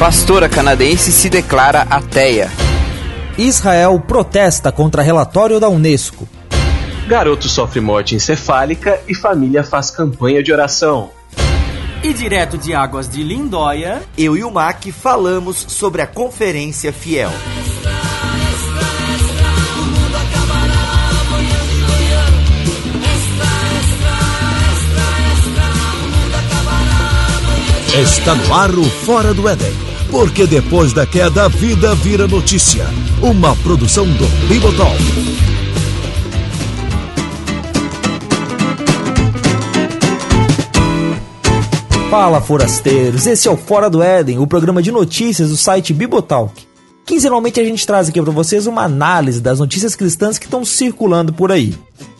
Pastora canadense se declara ateia. Israel protesta contra relatório da Unesco. Garoto sofre morte encefálica e família faz campanha de oração. E direto de Águas de Lindóia, eu e o Mac falamos sobre a Conferência Fiel. Está no ar o Fora do Éden. Porque depois da queda, a vida vira notícia. Uma produção do Bibotalk. Fala, forasteiros! Esse é o Fora do Éden, o programa de notícias do site Bibotalk. Quinzenalmente a gente traz aqui para vocês uma análise das notícias cristãs que estão circulando por aí.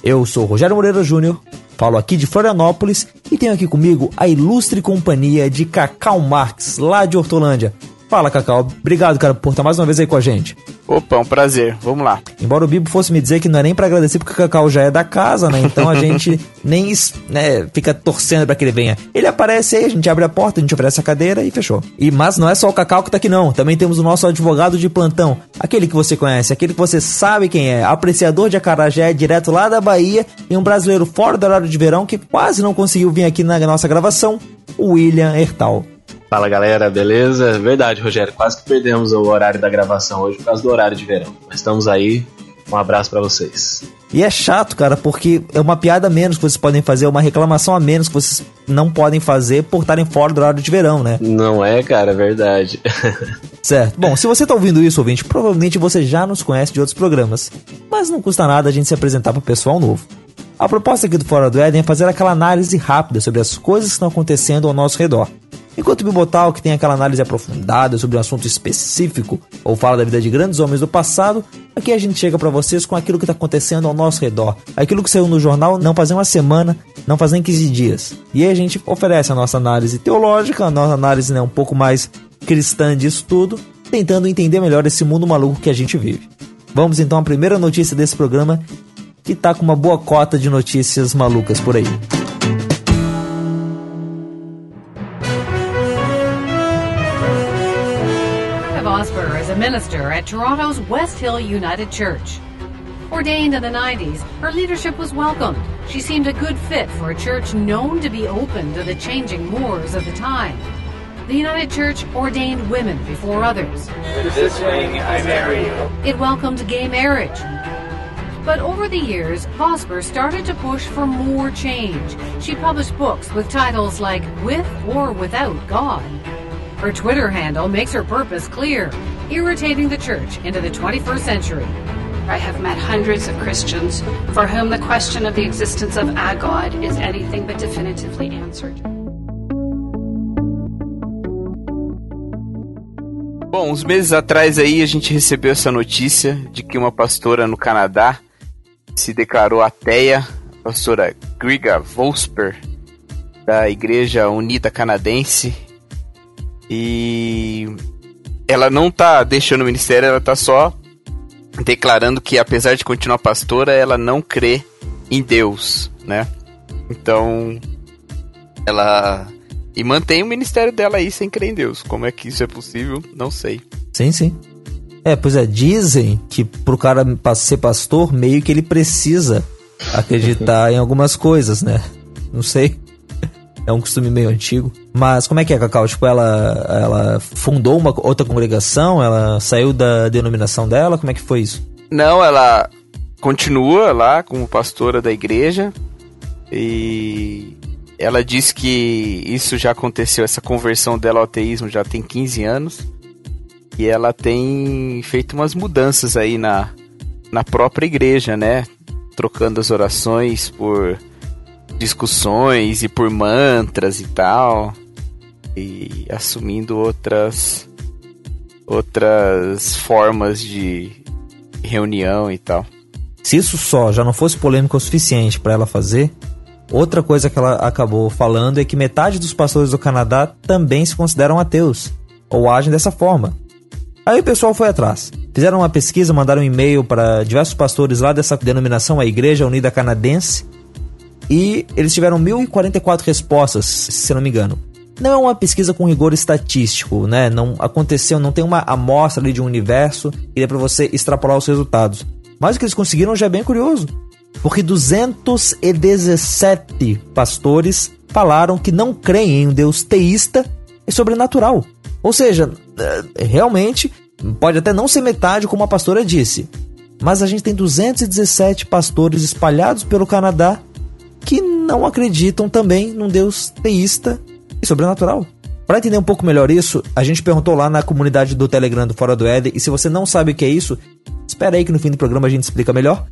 Eu sou Rogério Moreira Júnior Falo aqui de Florianópolis e tenho aqui comigo a ilustre companhia de Cacau Marx, lá de Hortolândia. Fala, Cacau. Obrigado, cara, por estar mais uma vez aí com a gente. Opa, um prazer. Vamos lá. Embora o Bibo fosse me dizer que não é nem para agradecer porque o Cacau já é da casa, né? Então a gente nem né, fica torcendo para que ele venha. Ele aparece aí, a gente abre a porta, a gente oferece a cadeira e fechou. E mas não é só o Cacau que tá aqui não. Também temos o nosso advogado de plantão, aquele que você conhece, aquele que você sabe quem é, apreciador de acarajé direto lá da Bahia e um brasileiro fora do horário de verão que quase não conseguiu vir aqui na nossa gravação, o William Hertal. Fala galera, beleza? Verdade, Rogério, quase que perdemos o horário da gravação hoje por causa do horário de verão. Mas estamos aí, um abraço para vocês. E é chato, cara, porque é uma piada a menos que vocês podem fazer, uma reclamação a menos que vocês não podem fazer por estarem fora do horário de verão, né? Não é, cara, é verdade. certo. Bom, se você tá ouvindo isso, ouvinte, provavelmente você já nos conhece de outros programas. Mas não custa nada a gente se apresentar pro pessoal novo. A proposta aqui do Fora do Éden é fazer aquela análise rápida sobre as coisas que estão acontecendo ao nosso redor. Enquanto o Bibotal, que tem aquela análise aprofundada sobre um assunto específico ou fala da vida de grandes homens do passado, aqui a gente chega para vocês com aquilo que está acontecendo ao nosso redor. Aquilo que saiu no jornal não faz uma semana, não faz nem 15 dias. E aí a gente oferece a nossa análise teológica, a nossa análise né, um pouco mais cristã disso tudo, tentando entender melhor esse mundo maluco que a gente vive. Vamos então à primeira notícia desse programa, que tá com uma boa cota de notícias malucas por aí. Minister at Toronto's West Hill United Church. Ordained in the 90s, her leadership was welcomed. She seemed a good fit for a church known to be open to the changing mores of the time. The United Church ordained women before others. This ring I marry you. It welcomed gay marriage. But over the years, Vosper started to push for more change. She published books with titles like With or Without God. Her Twitter handle makes her purpose clear irritating the church into the 21st century. I have met hundreds of Christians for whom the question of the existence of a God is anything but definitively answered. Bom, uns meses atrás aí a gente recebeu essa notícia de que uma pastora no Canadá se declarou ateia, a pastora Griga Volsper, da Igreja Unida Canadense. E ela não tá deixando o ministério, ela tá só declarando que apesar de continuar pastora, ela não crê em Deus, né? Então, ela e mantém o ministério dela aí sem crer em Deus. Como é que isso é possível? Não sei. Sim, sim. É, pois é, dizem que pro cara ser pastor, meio que ele precisa acreditar em algumas coisas, né? Não sei. É um costume meio antigo. Mas como é que é, Cacau? Tipo, ela, ela fundou uma outra congregação? Ela saiu da denominação dela? Como é que foi isso? Não, ela continua lá como pastora da igreja. E ela diz que isso já aconteceu, essa conversão dela ao ateísmo já tem 15 anos. E ela tem feito umas mudanças aí na, na própria igreja, né? Trocando as orações por discussões e por mantras e tal. E assumindo outras outras formas de reunião e tal. Se isso só já não fosse polêmico o suficiente para ela fazer, outra coisa que ela acabou falando é que metade dos pastores do Canadá também se consideram ateus ou agem dessa forma. Aí o pessoal foi atrás. Fizeram uma pesquisa, mandaram um e-mail para diversos pastores lá dessa denominação, a Igreja Unida Canadense, e eles tiveram 1.044 respostas, se não me engano. não é uma pesquisa com rigor estatístico, né? Não aconteceu, não tem uma amostra ali de um universo e é para você extrapolar os resultados. Mas o que eles conseguiram já é bem curioso, porque 217 pastores falaram que não creem em um Deus teísta e sobrenatural. Ou seja, é, realmente pode até não ser metade como a pastora disse, mas a gente tem 217 pastores espalhados pelo Canadá não acreditam também num Deus teísta e sobrenatural. Para entender um pouco melhor isso, a gente perguntou lá na comunidade do Telegram do Fora do Éden, e se você não sabe o que é isso, espera aí que no fim do programa a gente explica melhor.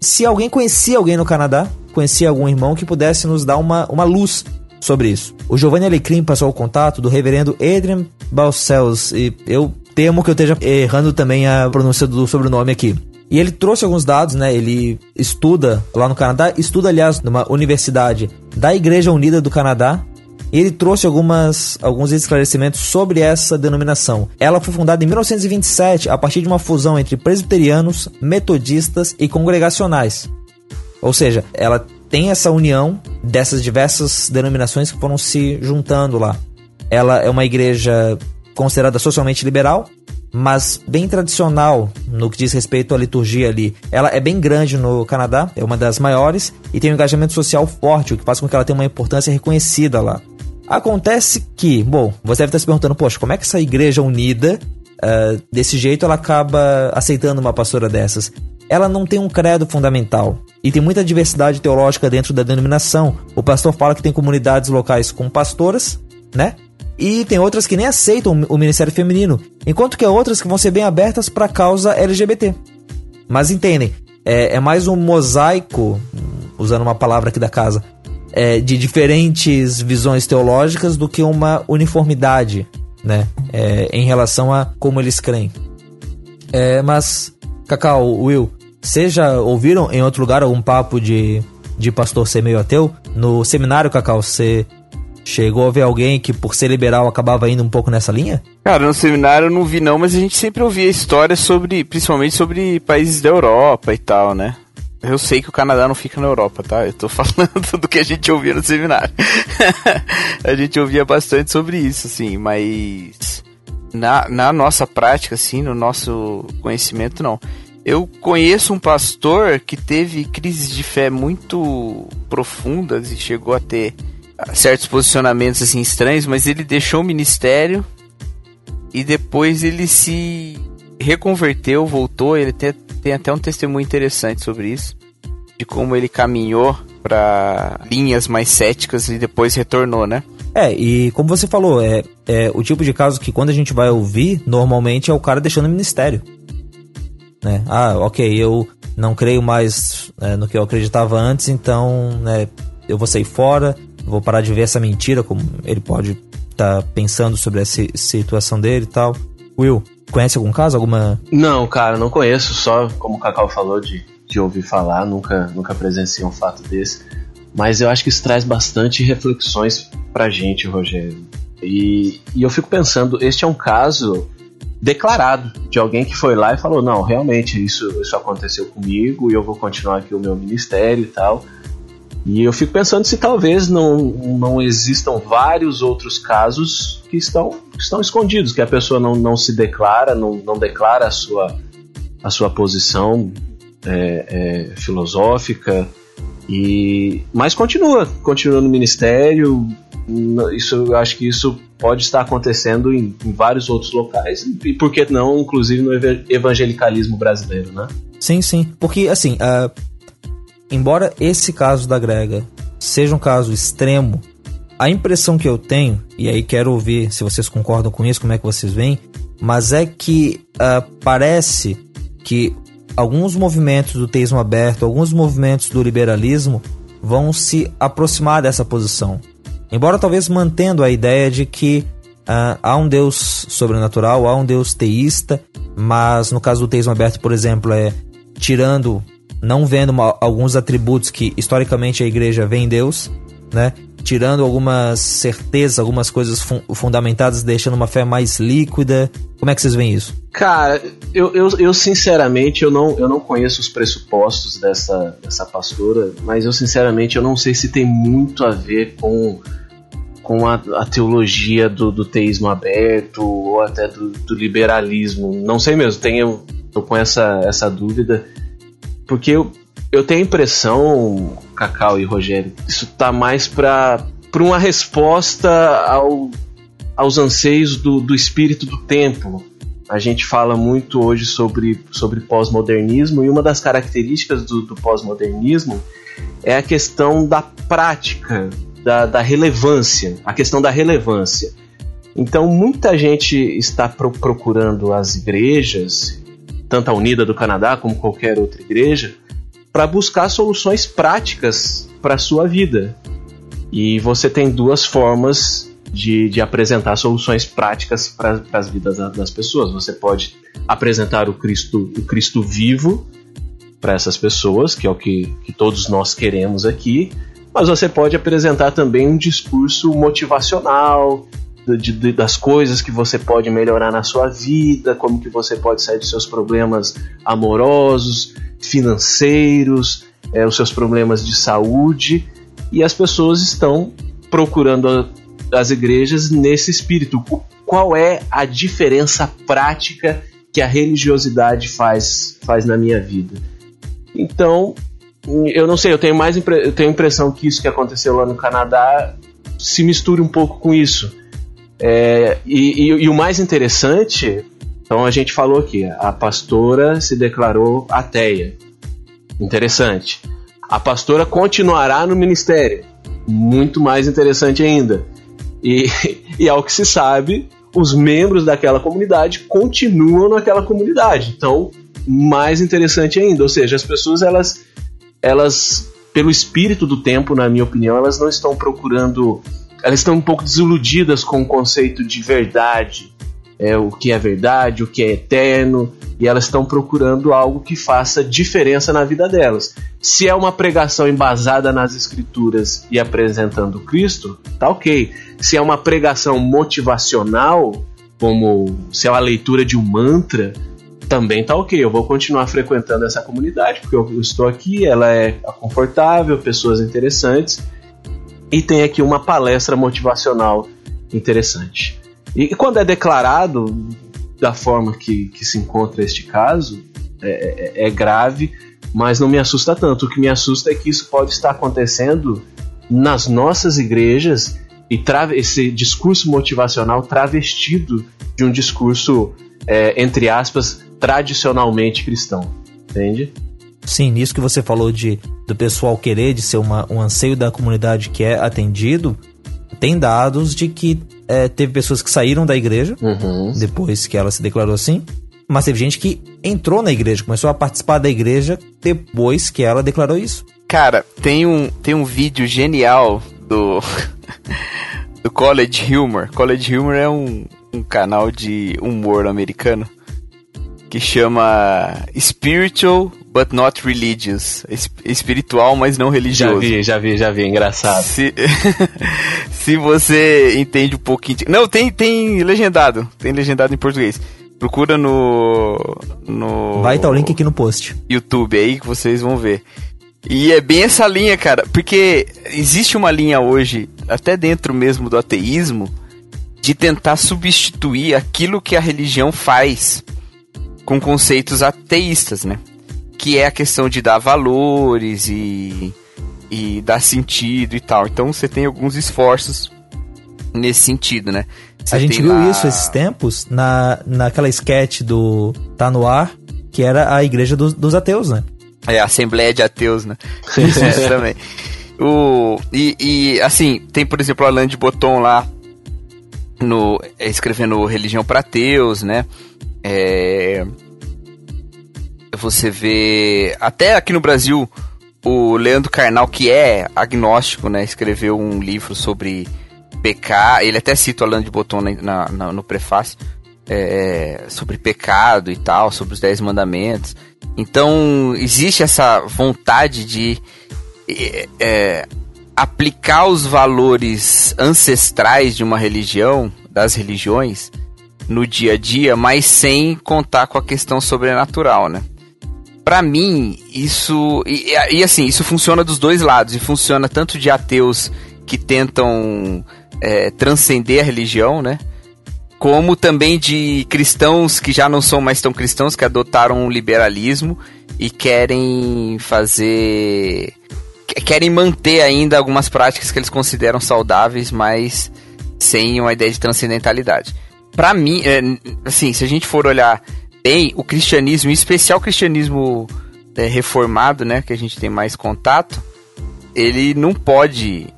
Se alguém conhecia alguém no Canadá, conhecia algum irmão que pudesse nos dar uma, uma luz sobre isso. O Giovanni Alecrim passou o contato do reverendo Adrian Balcells, e eu temo que eu esteja errando também a pronúncia do sobrenome aqui. E ele trouxe alguns dados, né? Ele estuda lá no Canadá, estuda, aliás, numa universidade da Igreja Unida do Canadá. E ele trouxe algumas, alguns esclarecimentos sobre essa denominação. Ela foi fundada em 1927 a partir de uma fusão entre presbiterianos, metodistas e congregacionais. Ou seja, ela tem essa união dessas diversas denominações que foram se juntando lá. Ela é uma igreja considerada socialmente liberal, mas bem tradicional no que diz respeito à liturgia ali. Ela é bem grande no Canadá, é uma das maiores e tem um engajamento social forte, o que faz com que ela tenha uma importância reconhecida lá. Acontece que, bom, você deve estar se perguntando, poxa, como é que essa igreja unida, uh, desse jeito, ela acaba aceitando uma pastora dessas? Ela não tem um credo fundamental e tem muita diversidade teológica dentro da denominação. O pastor fala que tem comunidades locais com pastoras, né? E tem outras que nem aceitam o ministério feminino, enquanto que há outras que vão ser bem abertas para a causa LGBT. Mas entendem, é, é, mais um mosaico, usando uma palavra aqui da casa, é, de diferentes visões teológicas do que uma uniformidade, né? É, em relação a como eles creem. É, mas, Cacau, Will, vocês já ouviram em outro lugar algum papo de, de pastor ser meio ateu? No seminário, Cacau, você Chegou a ver alguém que, por ser liberal, acabava indo um pouco nessa linha? Cara, no seminário eu não vi não, mas a gente sempre ouvia histórias sobre, principalmente sobre países da Europa e tal, né? Eu sei que o Canadá não fica na Europa, tá? Eu tô falando do que a gente ouvia no seminário. a gente ouvia bastante sobre isso, assim, mas na, na nossa prática, assim, no nosso conhecimento, não. Eu conheço um pastor que teve crises de fé muito profundas e chegou a ter certos posicionamentos assim estranhos, mas ele deixou o ministério e depois ele se reconverteu, voltou. Ele tem, tem até um testemunho interessante sobre isso, de como ele caminhou para linhas mais céticas e depois retornou, né? É, e como você falou, é, é o tipo de caso que quando a gente vai ouvir, normalmente é o cara deixando o ministério. Né? Ah, ok, eu não creio mais é, no que eu acreditava antes, então né, eu vou sair fora, vou parar de ver essa mentira, como ele pode estar tá pensando sobre essa situação dele e tal. Will, conhece algum caso? Alguma. Não, cara, não conheço, só como o Cacau falou de, de ouvir falar, nunca, nunca presenciei um fato desse. Mas eu acho que isso traz bastante reflexões pra gente, Rogério. E, e eu fico pensando, este é um caso declarado de alguém que foi lá e falou: não, realmente isso, isso aconteceu comigo e eu vou continuar aqui o meu ministério e tal. E eu fico pensando se talvez não, não existam vários outros casos que estão, que estão escondidos, que a pessoa não, não se declara, não, não declara a sua, a sua posição é, é, filosófica, e mas continua, continua no ministério. Isso, eu acho que isso pode estar acontecendo em, em vários outros locais, e por que não, inclusive no evangelicalismo brasileiro, né? Sim, sim. Porque, assim, uh, embora esse caso da Grega seja um caso extremo, a impressão que eu tenho, e aí quero ouvir se vocês concordam com isso, como é que vocês veem, mas é que uh, parece que alguns movimentos do teísmo aberto, alguns movimentos do liberalismo vão se aproximar dessa posição. Embora talvez mantendo a ideia de que uh, há um Deus sobrenatural, há um Deus teísta, mas no caso do teísmo aberto, por exemplo, é tirando não vendo uma, alguns atributos que historicamente a igreja vê em Deus, né? Tirando algumas certezas, algumas coisas fun fundamentadas, deixando uma fé mais líquida. Como é que vocês veem isso? Cara, eu, eu, eu, sinceramente eu não, eu não conheço os pressupostos dessa, dessa pastora, mas eu sinceramente eu não sei se tem muito a ver com com a, a teologia do, do, teísmo aberto ou até do, do, liberalismo. Não sei mesmo, tenho, tô com essa, essa dúvida, porque eu, eu tenho a impressão, Cacau e Rogério, isso tá mais para uma resposta ao, aos anseios do, do espírito do tempo. A gente fala muito hoje sobre, sobre pós-modernismo e uma das características do, do pós-modernismo é a questão da prática, da, da, relevância, a questão da relevância. Então, muita gente está pro, procurando as igrejas, tanto a Unida do Canadá como qualquer outra igreja, para buscar soluções práticas para a sua vida. E você tem duas formas de, de apresentar soluções práticas para as vidas das pessoas. Você pode apresentar o Cristo, o Cristo vivo para essas pessoas, que é o que, que todos nós queremos aqui, mas você pode apresentar também um discurso motivacional, de, das coisas que você pode melhorar na sua vida, como que você pode sair dos seus problemas amorosos, financeiros, é, os seus problemas de saúde, e as pessoas estão procurando as igrejas nesse espírito. Qual é a diferença prática que a religiosidade faz, faz na minha vida? Então, eu não sei, eu tenho mais eu tenho a impressão que isso que aconteceu lá no Canadá se mistura um pouco com isso. É, e, e, e, o mais interessante, então a gente falou aqui, a pastora se declarou ateia. Interessante. A pastora continuará no ministério. Muito mais interessante ainda. E, e ao que se sabe, os membros daquela comunidade continuam naquela comunidade. Então, mais interessante ainda, ou seja, as pessoas elas elas pelo espírito do tempo, na minha opinião, elas não estão procurando, elas estão um pouco desiludidas com o conceito de verdade, é o que é verdade, o que é eterno, e elas estão procurando algo que faça diferença na vida delas. Se é uma pregação embasada nas escrituras e apresentando Cristo, tá ok. Se é uma pregação motivacional, como se é uma leitura de um mantra, também tá ok. Eu vou continuar frequentando essa comunidade porque eu estou aqui, ela é confortável, pessoas interessantes e tem aqui uma palestra motivacional interessante. E, quando é declarado da forma que, que se encontra este caso, é, é, é grave, mas não me assusta tanto. O que me assusta é que isso pode estar acontecendo nas nossas igrejas e esse discurso motivacional travestido de um discurso, é, entre aspas, tradicionalmente cristão. Entende? Sim, nisso que você falou de do pessoal querer de ser uma, um anseio da comunidade que é atendido, tem dados de que é, teve pessoas que saíram da igreja uhum. depois que ela se declarou assim, mas teve gente que entrou na igreja, começou a participar da igreja depois que ela declarou isso. Cara, tem um, tem um vídeo genial do, do College Humor. College Humor é um, um canal de humor americano que chama Spiritual but not religious. Espiritual, mas não religioso. Já vi, já vi, já vi, engraçado. Se, se você entende um pouquinho. De... Não, tem, tem legendado. Tem legendado em português. Procura no. no Vai estar tá o link aqui no post. YouTube aí que vocês vão ver. E é bem essa linha, cara, porque existe uma linha hoje, até dentro mesmo do ateísmo, de tentar substituir aquilo que a religião faz com conceitos ateístas, né? Que é a questão de dar valores e, e dar sentido e tal. Então você tem alguns esforços nesse sentido, né? Você a gente viu lá... isso esses tempos na, naquela sketch do Tá No Ar, que era a igreja dos, dos ateus, né? É, a Assembleia de Ateus, né? Isso, isso também. O, e, e, assim, tem, por exemplo, o Alain de Botton lá, no, escrevendo Religião para Ateus, né? É, você vê. Até aqui no Brasil, o Leandro Carnal, que é agnóstico, né? Escreveu um livro sobre pecar. Ele até cita o Alain de Botton na, na, no prefácio. É, sobre pecado e tal, sobre os Dez Mandamentos. Então, existe essa vontade de é, é, aplicar os valores ancestrais de uma religião, das religiões, no dia a dia, mas sem contar com a questão sobrenatural, né? Para mim, isso. E, e, assim, isso funciona dos dois lados. E funciona tanto de ateus que tentam é, transcender a religião, né? Como também de cristãos que já não são mais tão cristãos, que adotaram o liberalismo e querem fazer. querem manter ainda algumas práticas que eles consideram saudáveis, mas sem uma ideia de transcendentalidade. Para mim, é, assim, se a gente for olhar bem, o cristianismo, em especial o cristianismo é, reformado, né, que a gente tem mais contato, ele não pode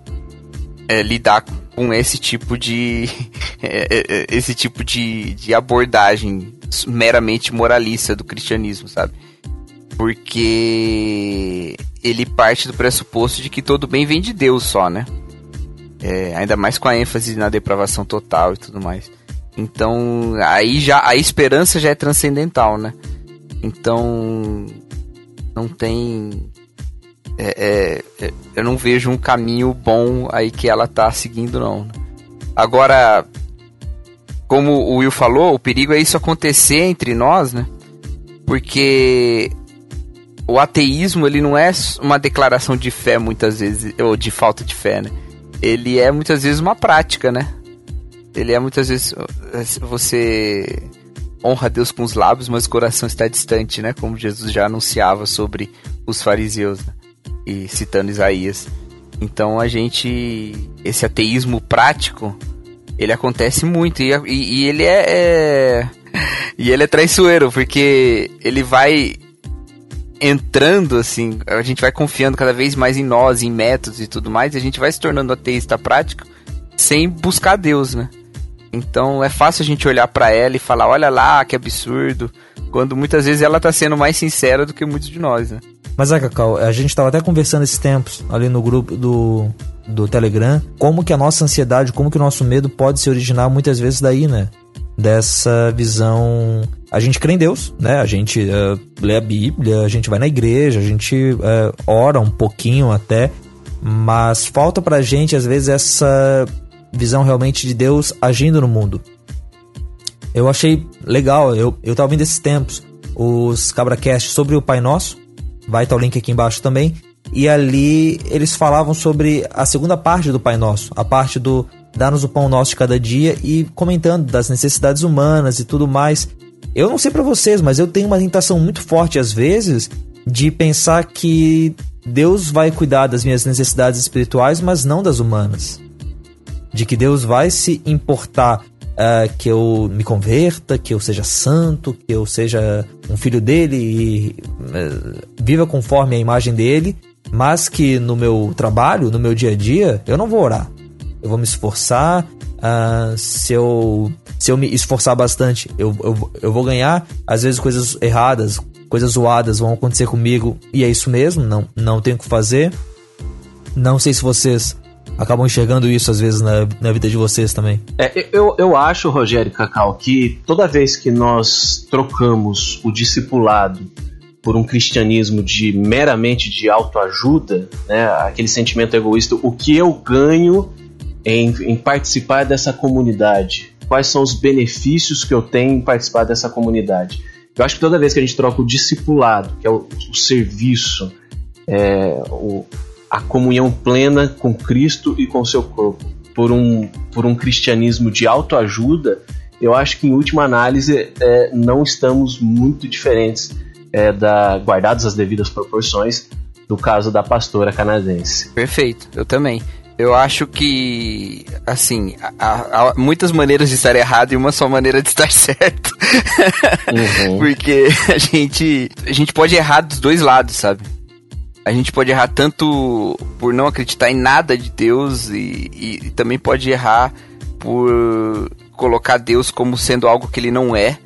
é, lidar com esse tipo de é, é, é, esse tipo de, de abordagem meramente moralista do cristianismo, sabe? Porque ele parte do pressuposto de que todo bem vem de Deus só, né? É, ainda mais com a ênfase na depravação total e tudo mais. Então, aí já a esperança já é transcendental, né? Então, não tem é, é, é, eu não vejo um caminho bom aí que ela tá seguindo, não. Agora, como o Will falou, o perigo é isso acontecer entre nós, né? Porque o ateísmo, ele não é uma declaração de fé, muitas vezes, ou de falta de fé, né? Ele é muitas vezes uma prática, né? Ele é muitas vezes você honra Deus com os lábios, mas o coração está distante, né? Como Jesus já anunciava sobre os fariseus. Né? e citando Isaías. Então a gente. Esse ateísmo prático, ele acontece muito. E, e, e ele é, é. E ele é traiçoeiro, porque ele vai entrando assim, a gente vai confiando cada vez mais em nós, em métodos e tudo mais, e a gente vai se tornando ateísta prático sem buscar Deus, né? Então é fácil a gente olhar para ela e falar, olha lá, que absurdo, quando muitas vezes ela tá sendo mais sincera do que muitos de nós, né? Mas é, Cacau, a gente estava até conversando esses tempos ali no grupo do, do Telegram, como que a nossa ansiedade, como que o nosso medo pode se originar muitas vezes daí, né? Dessa visão. A gente crê em Deus, né? A gente uh, lê a Bíblia, a gente vai na igreja, a gente uh, ora um pouquinho até, mas falta pra gente, às vezes, essa visão realmente de Deus agindo no mundo. Eu achei legal, eu, eu tava vendo esses tempos, os CabraCast sobre o Pai Nosso, Vai estar o link aqui embaixo também. E ali eles falavam sobre a segunda parte do Pai Nosso, a parte do dar-nos o pão nosso de cada dia e comentando das necessidades humanas e tudo mais. Eu não sei para vocês, mas eu tenho uma tentação muito forte às vezes de pensar que Deus vai cuidar das minhas necessidades espirituais, mas não das humanas. De que Deus vai se importar uh, que eu me converta, que eu seja santo, que eu seja um filho dele e uh, viva conforme a imagem dele, mas que no meu trabalho, no meu dia a dia, eu não vou orar. Eu vou me esforçar. Uh, se, eu, se eu me esforçar bastante, eu, eu, eu vou ganhar. Às vezes, coisas erradas, coisas zoadas vão acontecer comigo e é isso mesmo, não, não tenho o que fazer. Não sei se vocês acabam enxergando isso às vezes na, na vida de vocês também. É, eu, eu acho, Rogério Cacau, que toda vez que nós trocamos o discipulado por um cristianismo de meramente de autoajuda, né, aquele sentimento egoísta, o que eu ganho em, em participar dessa comunidade? Quais são os benefícios que eu tenho em participar dessa comunidade? Eu acho que toda vez que a gente troca o discipulado, que é o, o serviço, é, o, a comunhão plena com Cristo e com seu corpo por um, por um cristianismo de autoajuda, eu acho que em última análise é, não estamos muito diferentes é, da guardadas as devidas proporções do caso da pastora canadense. Perfeito, eu também. Eu acho que, assim, há, há, muitas maneiras de estar errado e uma só maneira de estar certo. Uhum. Porque a gente, a gente pode errar dos dois lados, sabe? A gente pode errar tanto por não acreditar em nada de Deus e, e, e também pode errar por colocar Deus como sendo algo que ele não é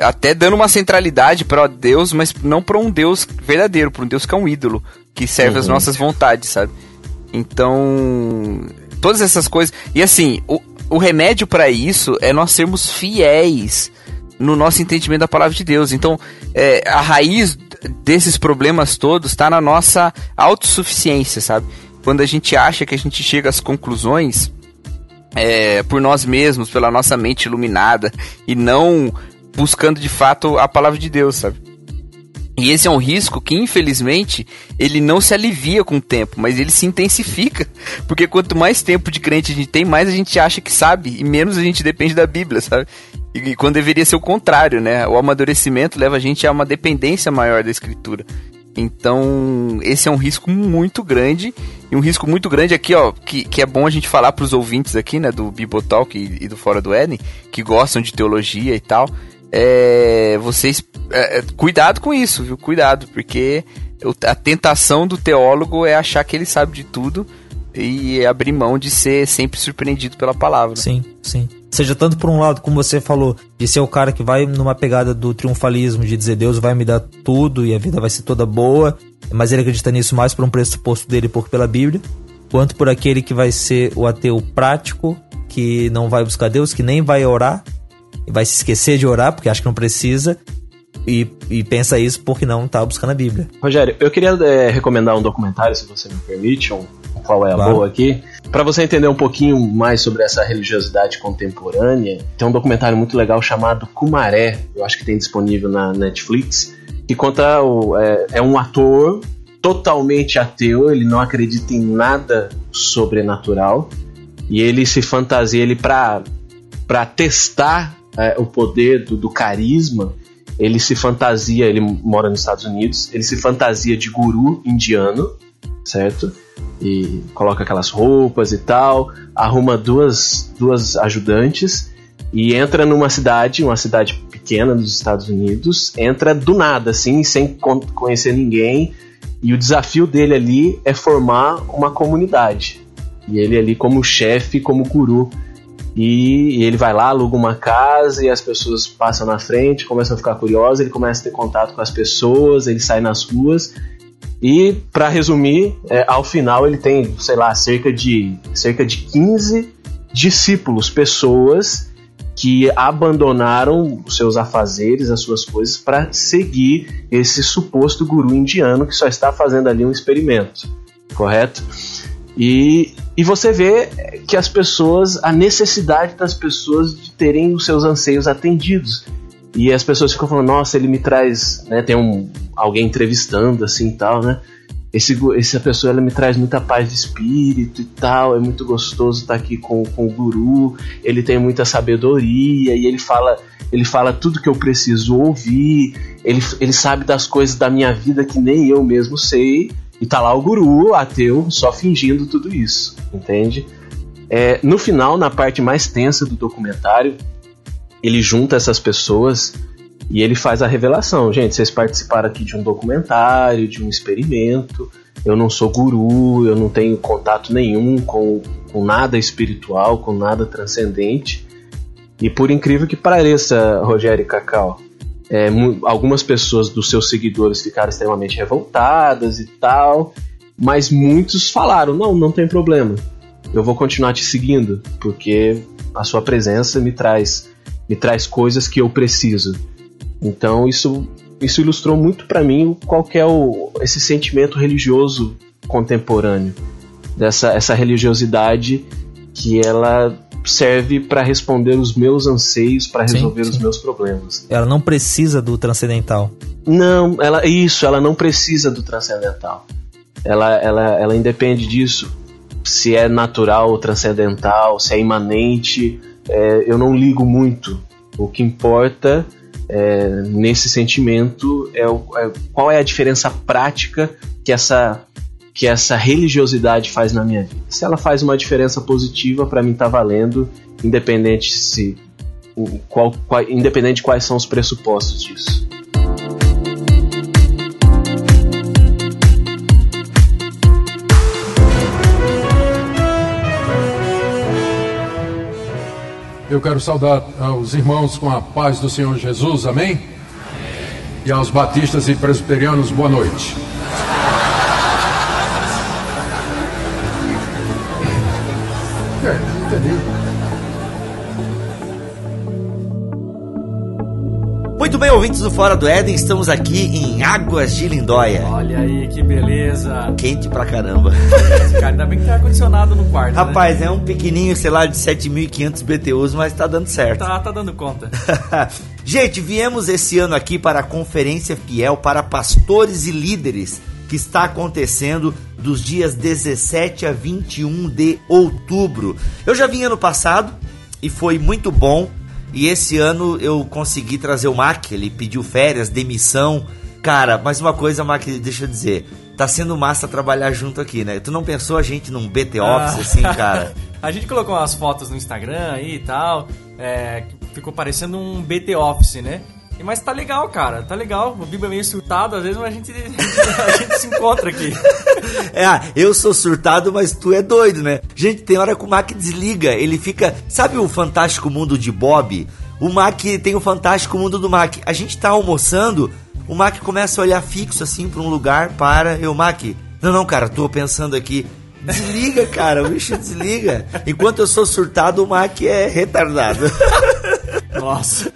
até dando uma centralidade para Deus, mas não para um Deus verdadeiro, para um Deus que é um ídolo, que serve uhum. as nossas vontades, sabe? Então, todas essas coisas. E assim, o, o remédio para isso é nós sermos fiéis no nosso entendimento da palavra de Deus. Então, é, a raiz desses problemas todos está na nossa autossuficiência, sabe? Quando a gente acha que a gente chega às conclusões é, por nós mesmos, pela nossa mente iluminada, e não buscando de fato a palavra de Deus, sabe? E esse é um risco que, infelizmente, ele não se alivia com o tempo, mas ele se intensifica. Porque quanto mais tempo de crente a gente tem, mais a gente acha que sabe e menos a gente depende da Bíblia, sabe? E, e quando deveria ser o contrário, né? O amadurecimento leva a gente a uma dependência maior da Escritura. Então, esse é um risco muito grande. E um risco muito grande aqui, ó, que, que é bom a gente falar para os ouvintes aqui, né, do Bibotalk e, e do Fora do Éden, que gostam de teologia e tal é, vocês é, é, cuidado com isso, viu? Cuidado, porque a tentação do teólogo é achar que ele sabe de tudo e abrir mão de ser sempre surpreendido pela palavra. Sim, sim. Seja tanto por um lado, como você falou, de ser o cara que vai numa pegada do triunfalismo, de dizer Deus vai me dar tudo e a vida vai ser toda boa, mas ele acredita nisso mais por um pressuposto dele por pela Bíblia, quanto por aquele que vai ser o ateu prático, que não vai buscar Deus, que nem vai orar, vai se esquecer de orar, porque acha que não precisa, e, e pensa isso porque não tá buscando a Bíblia. Rogério, eu queria é, recomendar um documentário, se você me permite, um, qual é a claro. boa aqui. Para você entender um pouquinho mais sobre essa religiosidade contemporânea, tem um documentário muito legal chamado Kumaré, eu acho que tem disponível na Netflix, que conta o, é, é um ator totalmente ateu, ele não acredita em nada sobrenatural e ele se fantasia ele para para testar é, o poder do, do carisma, ele se fantasia, ele mora nos Estados Unidos, ele se fantasia de guru indiano, certo? E coloca aquelas roupas e tal, arruma duas, duas ajudantes e entra numa cidade, uma cidade pequena dos Estados Unidos, entra do nada, assim, sem conhecer ninguém, e o desafio dele ali é formar uma comunidade. E ele ali como chefe, como guru e, ele vai lá, aluga uma casa e as pessoas passam na frente, começam a ficar curiosas, ele começa a ter contato com as pessoas, ele sai nas ruas. E, para resumir, é, ao final ele tem, sei lá, cerca de, cerca de 15 discípulos, pessoas que abandonaram os seus afazeres, as suas coisas, para seguir esse suposto guru indiano que só está fazendo ali um experimento, correto? E, e você vê que as pessoas, a necessidade das pessoas de terem os seus anseios atendidos. E as pessoas ficam falando, nossa, ele me traz, né, tem um alguém entrevistando assim e tal, né? Esse, essa pessoa ela me traz muita paz de espírito e tal, é muito gostoso estar aqui com, com o guru, ele tem muita sabedoria e ele fala, ele fala tudo que eu preciso ouvir, ele, ele sabe das coisas da minha vida que nem eu mesmo sei, e tá lá o guru, ateu, só fingindo tudo isso, entende? É, no final, na parte mais tensa do documentário, ele junta essas pessoas e ele faz a revelação. Gente, vocês participaram aqui de um documentário, de um experimento. Eu não sou guru, eu não tenho contato nenhum com, com nada espiritual, com nada transcendente. E por incrível que pareça, Rogério e Cacau, é, algumas pessoas dos seus seguidores ficaram extremamente revoltadas e tal, mas muitos falaram: não, não tem problema, eu vou continuar te seguindo, porque a sua presença me traz, me traz coisas que eu preciso. Então isso, isso ilustrou muito para mim qual é o, esse sentimento religioso contemporâneo, dessa essa religiosidade que ela serve para responder os meus anseios, para resolver sim, sim. os meus problemas. Ela não precisa do transcendental. Não, ela isso, ela não precisa do transcendental. Ela, ela, ela independe disso. Se é natural ou transcendental, se é imanente, é, eu não ligo muito. O que importa é, nesse sentimento é, o, é qual é a diferença prática que essa que essa religiosidade faz na minha vida. Se ela faz uma diferença positiva, para mim tá valendo, independente se qual, qual, independente de quais são os pressupostos disso. Eu quero saudar aos irmãos com a paz do Senhor Jesus, amém? E aos batistas e presbiterianos, boa noite. Muito bem, ouvintes do Fora do Éden, estamos aqui em Águas de Lindóia. Olha aí que beleza. Quente pra caramba. Cara, ainda bem que tem ar-condicionado no quarto. né? Rapaz, é um pequenininho, sei lá, de 7.500 BTUs, mas tá dando certo. Tá, tá dando conta. Gente, viemos esse ano aqui para a Conferência Fiel para Pastores e Líderes, que está acontecendo dos dias 17 a 21 de outubro. Eu já vim ano passado e foi muito bom. E esse ano eu consegui trazer o Mac, ele pediu férias, demissão. Cara, mas uma coisa, Mac, deixa eu dizer. Tá sendo massa trabalhar junto aqui, né? Tu não pensou a gente num BT Office Ah. assim, cara? A gente colocou umas fotos no Instagram aí e tal. É, ficou parecendo um BT Office, né? Mas tá legal, cara. Tá legal. O Bibo é meio surtado, às vezes, mas a gente, a gente se encontra aqui. É, ah, eu sou surtado, mas tu é doido, né? Gente, tem hora que o Mac desliga, ele fica. Sabe o Fantástico Mundo de Bob? O Mac tem o Fantástico Mundo do Mac. A gente tá almoçando, o Mac começa a olhar fixo assim pra um lugar, para. Eu, Mac, não, não, cara, tô pensando aqui. Desliga, cara, o bicho desliga. Enquanto eu sou surtado, o Mac é retardado. Nossa.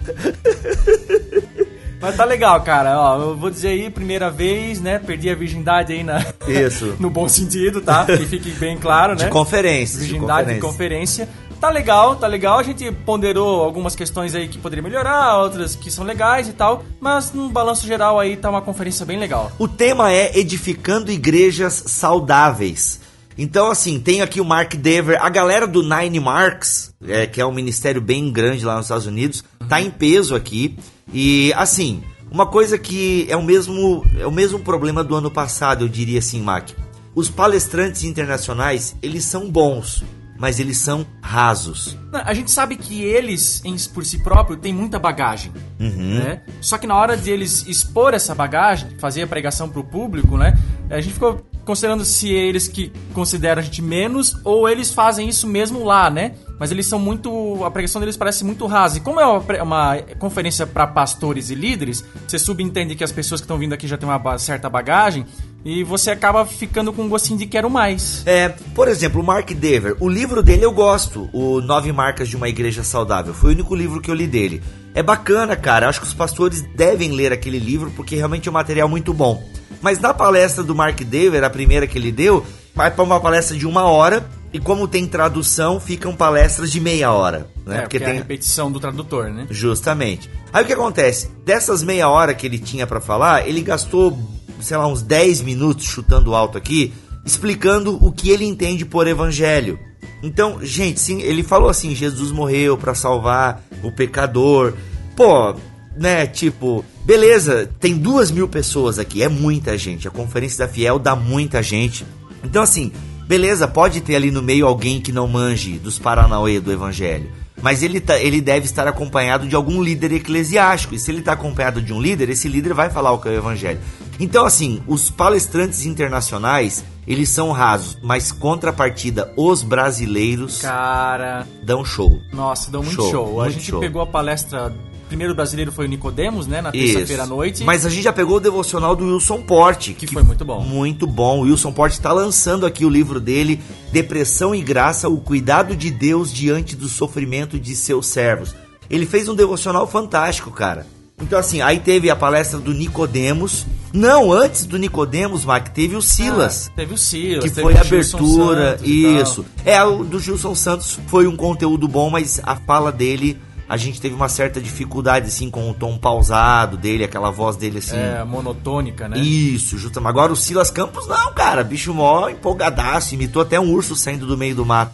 Mas tá legal, cara. Ó, eu vou dizer aí, primeira vez, né? Perdi a virgindade aí na... Isso. no bom sentido, tá? Que fique bem claro, né? De conferência. de Virgindade de conferência. conferência. Tá legal, tá legal. A gente ponderou algumas questões aí que poderia melhorar, outras que são legais e tal. Mas num balanço geral aí tá uma conferência bem legal. O tema é edificando igrejas saudáveis. Então, assim, tem aqui o Mark Dever, a galera do Nine Marks, é, que é um ministério bem grande lá nos Estados Unidos, tá em peso aqui. E, assim, uma coisa que é o mesmo, é o mesmo problema do ano passado, eu diria assim, Mark. Os palestrantes internacionais, eles são bons, mas eles são rasos. A gente sabe que eles, em, por si próprio, têm muita bagagem, Uhum. né? Só que na hora de eles expor essa bagagem, fazer a pregação pro público, né? A gente ficou considerando se eles que consideram a gente menos ou eles fazem isso mesmo lá, né? Mas eles são muito. A pregação deles parece muito rasa. E como é uma, uma conferência para pastores e líderes, você subentende que as pessoas que estão vindo aqui já têm uma certa bagagem e você acaba ficando com um gostinho de quero mais. É, por exemplo, o Mark Dever, o livro dele eu gosto, o Nove Marcas de uma Igreja Saudável. Foi o único livro que eu li dele. É bacana, cara. Acho que os pastores devem ler aquele livro porque realmente é um material muito bom. Mas na palestra do Mark Dever, a primeira que ele deu, vai para uma palestra de uma hora e como tem tradução, ficam palestras de meia hora, né? É, porque é a repetição do tradutor, né? Justamente. Aí o que acontece? Dessas meia hora que ele tinha pra falar, ele gastou, sei lá, uns 10 minutos chutando alto aqui, explicando o que ele entende por evangelho. Então, gente, sim, ele falou assim: Jesus morreu pra salvar o pecador. Pô, né, tipo, beleza, tem duas mil pessoas aqui, é muita gente. A conferência da Fiel dá muita gente. Então, assim, beleza, pode ter ali no meio alguém que não manje dos Paranauê do Evangelho. Mas ele, tá, ele deve estar acompanhado de algum líder eclesiástico. E se ele está acompanhado de um líder, esse líder vai falar o que é o Evangelho. Então, assim, os palestrantes internacionais, eles são rasos, mas contrapartida, os brasileiros Cara. dão show. Nossa, deu muito Show, show. A muito gente show. pegou a palestra. Primeiro brasileiro foi o Nicodemos, né? Na terça-feira à noite. Mas a gente já pegou o devocional do Wilson Porte, Que foi muito bom. Muito bom. O Wilson Porte está lançando aqui o livro dele, Depressão e Graça: O Cuidado de Deus diante do sofrimento de seus servos. Ele fez um devocional fantástico, cara. Então assim, aí teve a palestra do Nicodemos. Não, antes do Nicodemos, Mac, teve o Silas. Ah, teve o Silas, que teve foi a abertura, Santos e isso. É, o do Gilson Santos foi um conteúdo bom, mas a fala dele, a gente teve uma certa dificuldade, assim, com o tom pausado dele, aquela voz dele, assim. É, monotônica, né? Isso, justamente. Agora o Silas Campos, não, cara, bicho mó empolgadaço, imitou até um urso saindo do meio do mato.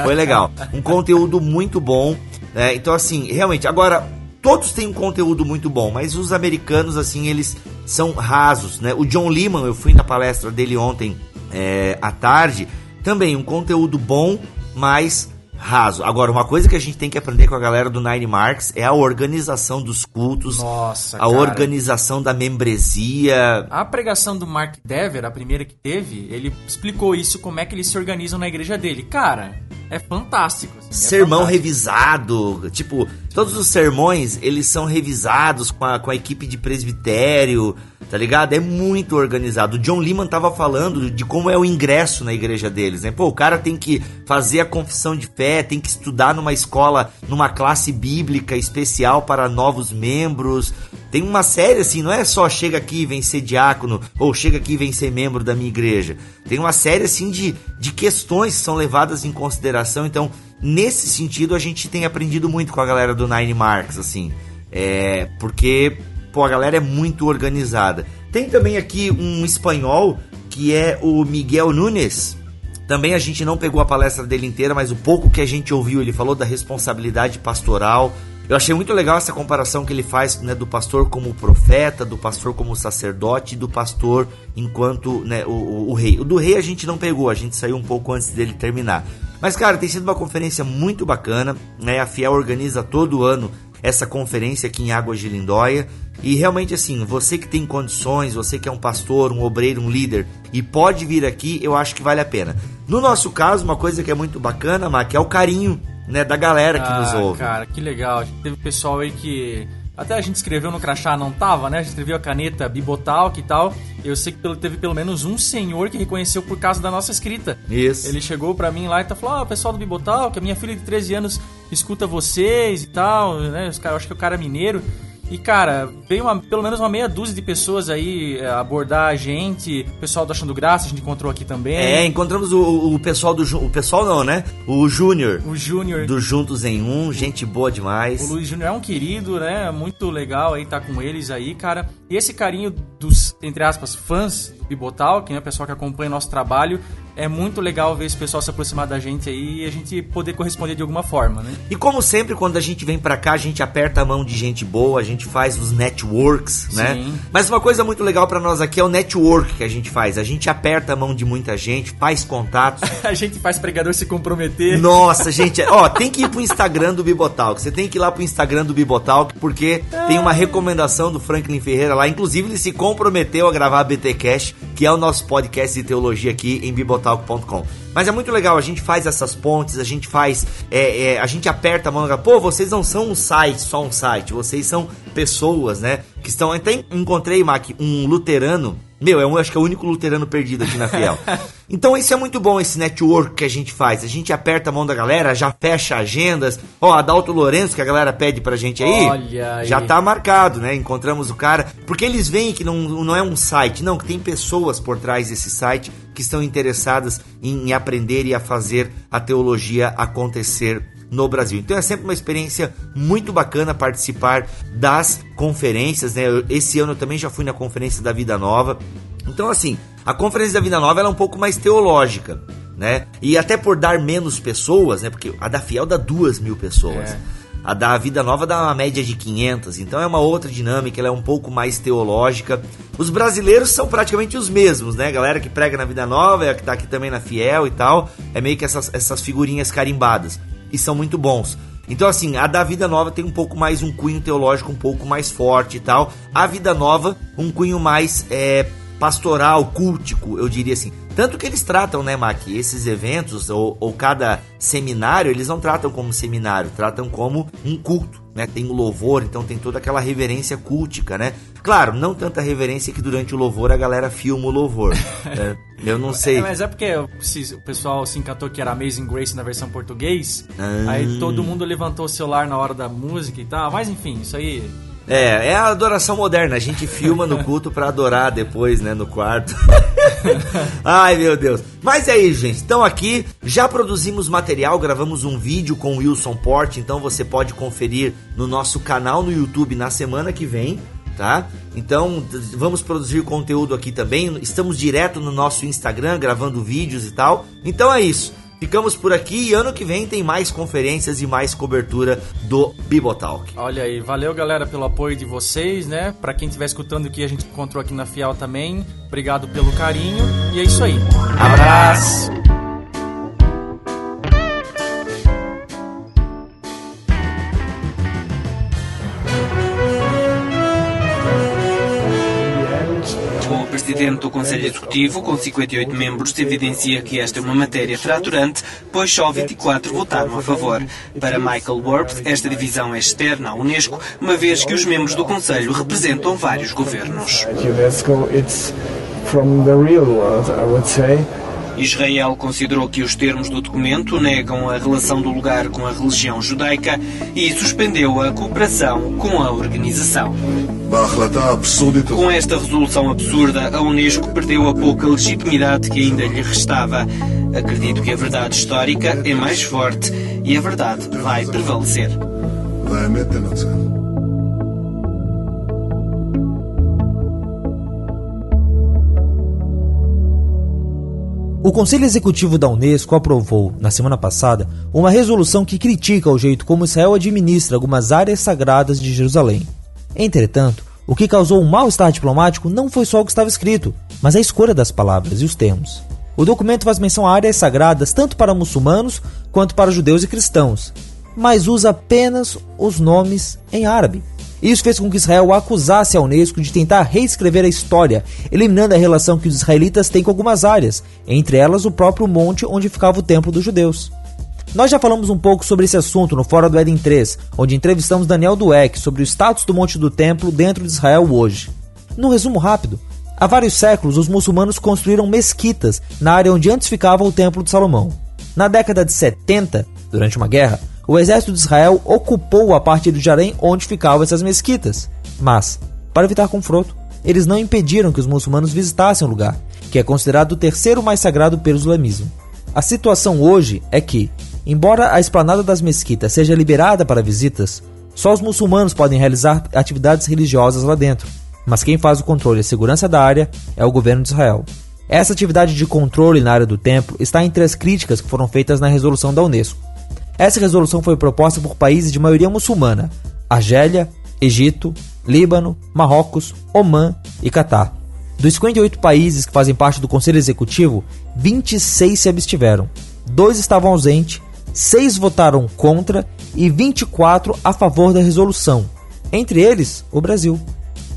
Foi legal. Um conteúdo muito bom, né? Então, assim, realmente, agora, todos têm um conteúdo muito bom, mas os americanos, assim, eles são rasos, né? O John Lehman, eu fui na palestra dele ontem é, à tarde, também um conteúdo bom, mas raso. Agora, uma coisa que a gente tem que aprender com a galera do Nine Marks é a organização dos cultos, Nossa, a cara. organização da membresia, A pregação do Mark Dever, a primeira que teve, ele explicou isso, como é que eles se organizam na igreja dele. Cara, é fantástico. assim, é sermão fantástico. revisado, tipo, todos os sermões, eles são revisados com a, com a equipe de presbitério, tá ligado? É muito organizado. O John Lehman tava falando de como é o ingresso na igreja deles, né? Pô, o cara tem que fazer a confissão de fé, tem que estudar numa escola, numa classe bíblica especial para novos membros. Tem uma série assim, não é só chega aqui e vem ser diácono, ou chega aqui e vem ser membro da minha igreja. Tem uma série assim de, de questões que são levadas em consideração. Então, nesse sentido, a gente tem aprendido muito com a galera do Nine Marks, assim. É, porque, pô, a galera é muito organizada. Tem também aqui um espanhol que é o Miguel Nunes. Também a gente não pegou a palestra dele inteira, mas o pouco que a gente ouviu, ele falou da responsabilidade pastoral. Eu achei muito legal essa comparação que ele faz né, do pastor como profeta, do pastor como sacerdote, do pastor enquanto né, o, o, o rei. O do rei a gente não pegou, a gente saiu um pouco antes dele terminar. Mas, cara, tem sido uma conferência muito bacana. Né? A Fiel organiza todo ano essa conferência aqui em Águas de Lindóia. E realmente assim, você que tem condições, você que é um pastor, um obreiro, um líder e pode vir aqui, eu acho que vale a pena. No nosso caso, uma coisa que é muito bacana, Mac, é o carinho, né, da galera que ah, nos ouve. Cara, que legal. Teve pessoal aí que até a gente escreveu no crachá, não tava, né? A gente escreveu a caneta Bibotalk e tal. Eu sei que teve pelo menos um senhor que reconheceu por causa da nossa escrita. Isso. Ele chegou pra mim lá e tá falou: Ó, oh, pessoal do Bibotalk, a minha filha de 13 anos escuta vocês e tal, né? Eu acho que o cara é mineiro. E, cara, veio uma, pelo menos uma meia dúzia de pessoas aí é, abordar a gente. O pessoal do Achando Graça a gente encontrou aqui também. É, encontramos o, o pessoal do. O pessoal não, né? O Júnior. O Júnior. Do Juntos em Um, gente boa demais. O Luiz Júnior é um querido, né? Muito legal aí estar tá com eles aí, cara. E esse carinho dos, entre aspas, fãs do Bibotalk, né? O pessoal que acompanha nosso trabalho é muito legal ver esse pessoal se aproximar da gente aí e a gente poder corresponder de alguma forma, né? E como sempre, quando a gente vem para cá, a gente aperta a mão de gente boa, a gente faz os networks, né? Sim. Mas uma coisa muito legal para nós aqui é o network que a gente faz. A gente aperta a mão de muita gente, faz contatos. a gente faz pregador se comprometer. Nossa, gente, ó, tem que ir pro Instagram do Bibotalk. Você tem que ir lá pro Instagram do Bibotalk, porque tem uma recomendação do Franklin Ferreira lá. Inclusive, ele se comprometeu a gravar a BT Cash, que é o nosso podcast de teologia aqui em Bibotalk bibotalk.com. Mas é muito legal, a gente faz essas pontes, a gente faz. É, é, a gente aperta a mão, pô, vocês não são um site, só um site, vocês são pessoas, né? Que estão. Até encontrei, Mac, um luterano meu, é um, acho que é o único luterano perdido aqui na Fiel. então isso é muito bom, esse network que a gente faz. A gente aperta a mão da galera, já fecha agendas. Ó, Adalto Lourenço, que a galera pede pra gente aí, Olha aí. já tá marcado, né? Encontramos o cara. Porque eles veem que não, não é um site, não, que tem pessoas por trás desse site que estão interessadas em, em aprender e a fazer a teologia acontecer no Brasil. Então é sempre uma experiência muito bacana participar das conferências, né? Esse ano eu também já fui na conferência da Vida Nova. Então assim, a conferência da Vida Nova é um pouco mais teológica, né? E até por dar menos pessoas, né? Porque a da Fiel dá duas mil pessoas. É. A da Vida Nova dá uma média de 500, então é uma outra dinâmica, ela é um pouco mais teológica. Os brasileiros são praticamente os mesmos, né? Galera que prega na Vida Nova, é a que tá aqui também na Fiel e tal, é meio que essas, essas figurinhas carimbadas e são muito bons. Então, assim, a da Vida Nova tem um pouco mais um cunho teológico um pouco mais forte e tal. A Vida Nova, um cunho mais é, pastoral, cultico, eu diria assim. Tanto que eles tratam, né, Mac, esses eventos ou, ou cada seminário, eles não tratam como seminário, tratam como um culto, né? Tem o louvor, então tem toda aquela reverência cultica, né? Claro, não tanta reverência que durante o louvor a galera filma o louvor. é, eu não sei. É, mas é porque se, o pessoal se encantou que era Amazing Grace na versão português, Ah. aí todo mundo levantou o celular na hora da música e tal. Mas enfim, isso aí. É, é a adoração moderna. A gente filma no culto pra adorar depois, né, no quarto. Ai, meu Deus. Mas é isso, gente. Então aqui já produzimos material, gravamos um vídeo com o Wilson Porte, então você pode conferir no nosso canal no YouTube na semana que vem, tá? Então, vamos produzir conteúdo aqui também. Estamos direto no nosso Instagram gravando vídeos e tal. Então é isso. Ficamos por aqui e ano que vem tem mais conferências e mais cobertura do Bibotalk. Olha aí, valeu galera pelo apoio de vocês, né? Pra quem estiver escutando o que a gente encontrou aqui na Fiel também, obrigado pelo carinho e é isso aí. Abraço! Presidente do Conselho Executivo, com 58 membros, evidencia que esta é uma matéria fraturante, pois só 24 votaram a favor. Para Michael Worth, esta divisão é externa à Unesco, uma vez que os membros do Conselho representam vários governos. UNESCO, it's from the real world, I would say. Israel considerou que os termos do documento negam a relação do lugar com a religião judaica e suspendeu a cooperação com a organização. Com esta resolução absurda, a Unesco perdeu a pouca legitimidade que ainda lhe restava. Acredito que a verdade histórica é mais forte e a verdade vai prevalecer. O Conselho Executivo da Unesco aprovou, na semana passada, uma resolução que critica o jeito como Israel administra algumas áreas sagradas de Jerusalém. Entretanto, o que causou um mal-estar diplomático não foi só o que estava escrito, mas a escolha das palavras e os termos. O documento faz menção a áreas sagradas tanto para muçulmanos quanto para judeus e cristãos, mas usa apenas os nomes em árabe. Isso fez com que Israel acusasse a Unesco de tentar reescrever a história, eliminando a relação que os israelitas têm com algumas áreas, entre elas o próprio monte onde ficava o templo dos judeus. Nós já falamos um pouco sobre esse assunto no Fora do Éden 3, onde entrevistamos Daniel Dueck sobre o status do Monte do Templo dentro de Israel hoje. No resumo rápido, há vários séculos os muçulmanos construíram mesquitas na área onde antes ficava o Templo de Salomão. Na década de 70, durante uma guerra, o exército de Israel ocupou a parte do Jarém onde ficavam essas mesquitas. Mas, para evitar confronto, eles não impediram que os muçulmanos visitassem o lugar, que é considerado o terceiro mais sagrado pelo islamismo. A situação hoje é que, embora a esplanada das mesquitas seja liberada para visitas, só os muçulmanos podem realizar atividades religiosas lá dentro. Mas quem faz o controle e a segurança da área é o governo de Israel. Essa atividade de controle na área do templo está entre as críticas que foram feitas na resolução da Unesco. Essa resolução foi proposta por países de maioria muçulmana: Argélia, Egito, Líbano, Marrocos, Omã e Catar. Dos 58 países que fazem parte do Conselho Executivo, 26 se abstiveram, dois estavam ausentes, seis votaram contra e 24 a favor da resolução, entre eles o Brasil.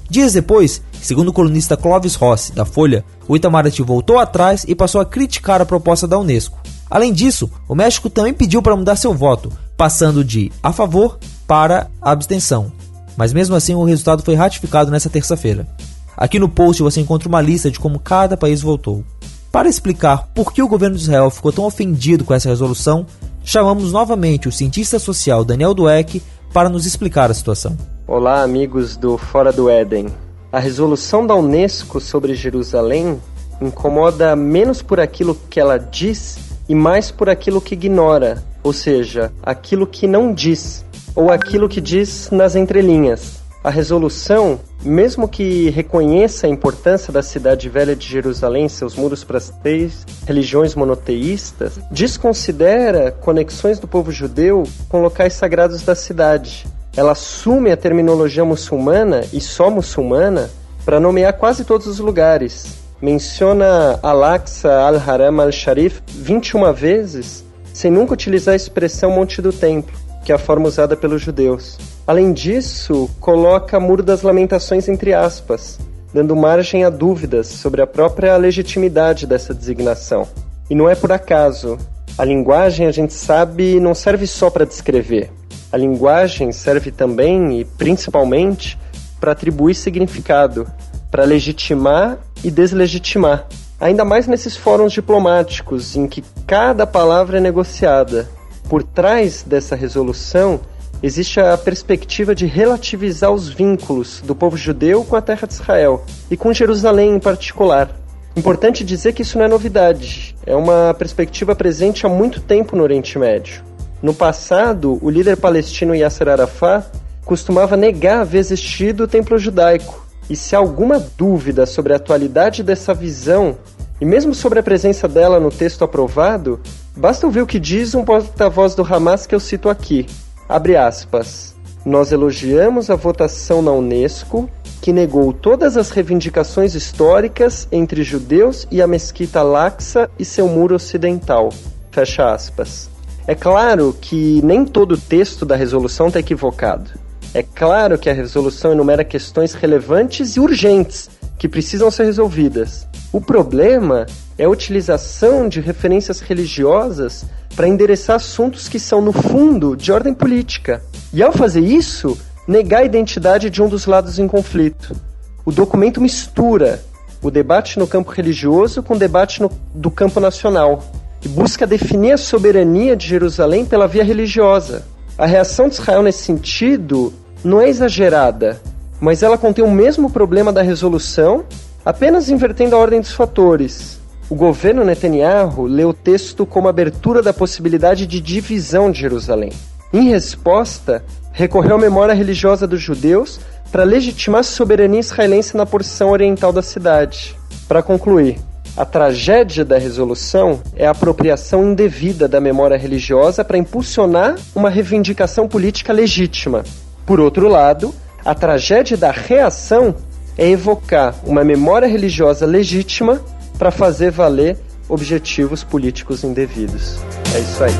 Dias depois, segundo o colunista Clovis Rossi, da Folha, o Itamaraty voltou atrás e passou a criticar a proposta da Unesco. Além disso, o México também pediu para mudar seu voto, passando de a favor para abstenção. Mas mesmo assim, o resultado foi ratificado nesta terça-feira. Aqui no post você encontra uma lista de como cada país votou. Para explicar por que o governo de Israel ficou tão ofendido com essa resolução, chamamos novamente o cientista social Daniel Dueck para nos explicar a situação. Olá, amigos do Fora do Éden. A resolução da Unesco sobre Jerusalém incomoda menos por aquilo que ela diz e mais por aquilo que ignora, ou seja, aquilo que não diz, ou aquilo que diz nas entrelinhas. A resolução, mesmo que reconheça a importância da cidade velha de Jerusalém, seus muros para as três religiões monoteístas, desconsidera conexões do povo judeu com locais sagrados da cidade. Ela assume a terminologia muçulmana e só muçulmana para nomear quase todos os lugares, menciona Al-Aqsa al-Haram al-Sharif 21 vezes, sem nunca utilizar a expressão Monte do Templo, que é a forma usada pelos judeus. Além disso, coloca Muro das Lamentações entre aspas, dando margem a dúvidas sobre a própria legitimidade dessa designação. E não é por acaso. A linguagem, a gente sabe, não serve só para descrever. A linguagem serve também e principalmente para atribuir significado, para legitimar e deslegitimar. Ainda mais nesses fóruns diplomáticos em que cada palavra é negociada. Por trás dessa resolução existe a perspectiva de relativizar os vínculos do povo judeu com a terra de Israel e com Jerusalém em particular. Importante dizer que isso não é novidade, é uma perspectiva presente há muito tempo no Oriente Médio. No passado, o líder palestino Yasser Arafat costumava negar haver existido o templo judaico e se há alguma dúvida sobre a atualidade dessa visão, e mesmo sobre a presença dela no texto aprovado, basta ouvir o que diz um porta-voz do Hamas que eu cito aqui. Abre aspas. Nós elogiamos a votação na Unesco, que negou todas as reivindicações históricas entre judeus e a mesquita Al-Aqsa e seu muro ocidental. Fecha aspas. É claro que nem todo o texto da resolução está equivocado. É claro que a resolução enumera questões relevantes e urgentes que precisam ser resolvidas. O problema é a utilização de referências religiosas para endereçar assuntos que são, no fundo, de ordem política. E ao fazer isso, negar a identidade de um dos lados em conflito. O documento mistura o debate no campo religioso com o debate no, do campo nacional, que busca definir a soberania de Jerusalém pela via religiosa. A reação de Israel nesse sentido não é exagerada, mas ela contém o mesmo problema da resolução, apenas invertendo a ordem dos fatores. O governo Netanyahu lê o texto como abertura da possibilidade de divisão de Jerusalém. Em resposta, recorreu à memória religiosa dos judeus para legitimar a soberania israelense na porção oriental da cidade. Para concluir, a tragédia da resolução é a apropriação indevida da memória religiosa para impulsionar uma reivindicação política legítima. Por outro lado, a tragédia da reação é evocar uma memória religiosa legítima para fazer valer objetivos políticos indevidos. É isso aí.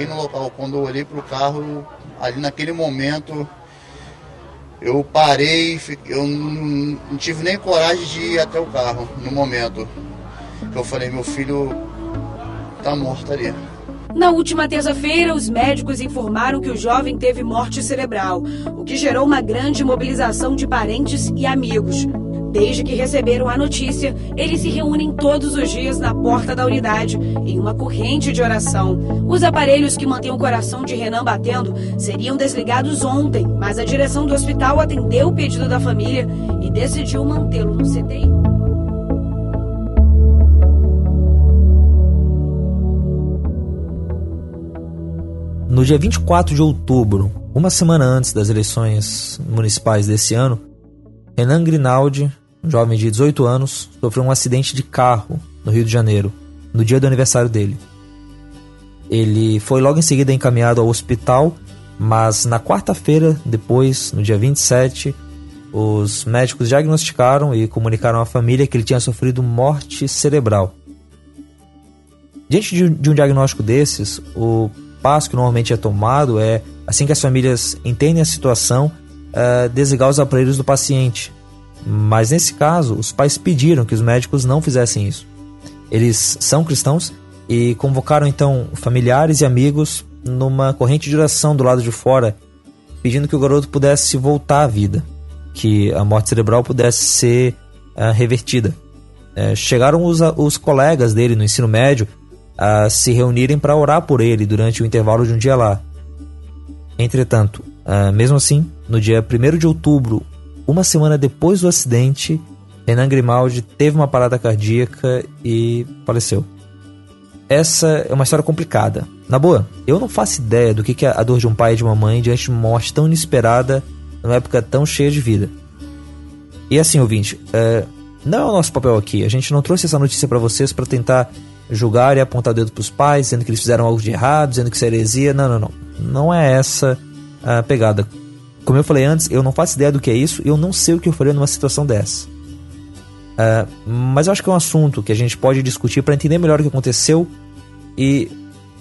cheguei no local, quando eu olhei para o carro, ali naquele momento, eu parei, eu não, tive nem coragem de ir até o carro no momento. Que eu falei, meu filho tá morto ali. Na última terça-feira, os médicos informaram que o jovem teve morte cerebral, o que gerou uma grande mobilização de parentes e amigos. Desde que receberam a notícia, eles se reúnem todos os dias na porta da unidade, em uma corrente de oração. Os aparelhos que mantêm o coração de Renan batendo seriam desligados ontem, mas a direção do hospital atendeu o pedido da família e decidiu mantê-lo no CTI. No dia 24 de outubro, uma semana antes das eleições municipais desse ano, Renan Grinaldi, um jovem de 18 anos, sofreu um acidente de carro no Rio de Janeiro, no dia do aniversário dele. Ele foi logo em seguida encaminhado ao hospital, mas na quarta-feira, depois, no dia 27, os médicos diagnosticaram e comunicaram à família que ele tinha sofrido morte cerebral. Diante de, um diagnóstico desses, o passo que normalmente é tomado é, assim que as famílias entendem a situação, uh, desligar os aparelhos do paciente, mas nesse caso, os pais pediram que os médicos não fizessem isso. Eles são cristãos e convocaram então familiares e amigos numa corrente de oração do lado de fora, pedindo que o garoto pudesse voltar à vida, que a morte cerebral pudesse ser uh, revertida. Uh, chegaram os, os colegas dele no ensino médio a se reunirem para orar por ele durante o intervalo de um dia lá. Entretanto, uh, mesmo assim, no dia 1 de outubro, uma semana depois do acidente, Renan Grimaldi teve uma parada cardíaca e faleceu. Essa é uma história complicada. Na boa, eu não faço ideia do que é a dor de um pai e de uma mãe diante de uma morte tão inesperada numa época tão cheia de vida. E assim, ouvinte, é, não é o nosso papel aqui. A gente não trouxe essa notícia para vocês para tentar julgar e apontar o dedo para os pais, dizendo que eles fizeram algo de errado, dizendo que isso é heresia. Não, não, não. Não é essa a pegada. Como eu falei antes, eu não faço ideia do que é isso eu não sei o que eu faria numa situação dessa. Uh, mas eu acho que é um assunto que a gente pode discutir para entender melhor o que aconteceu e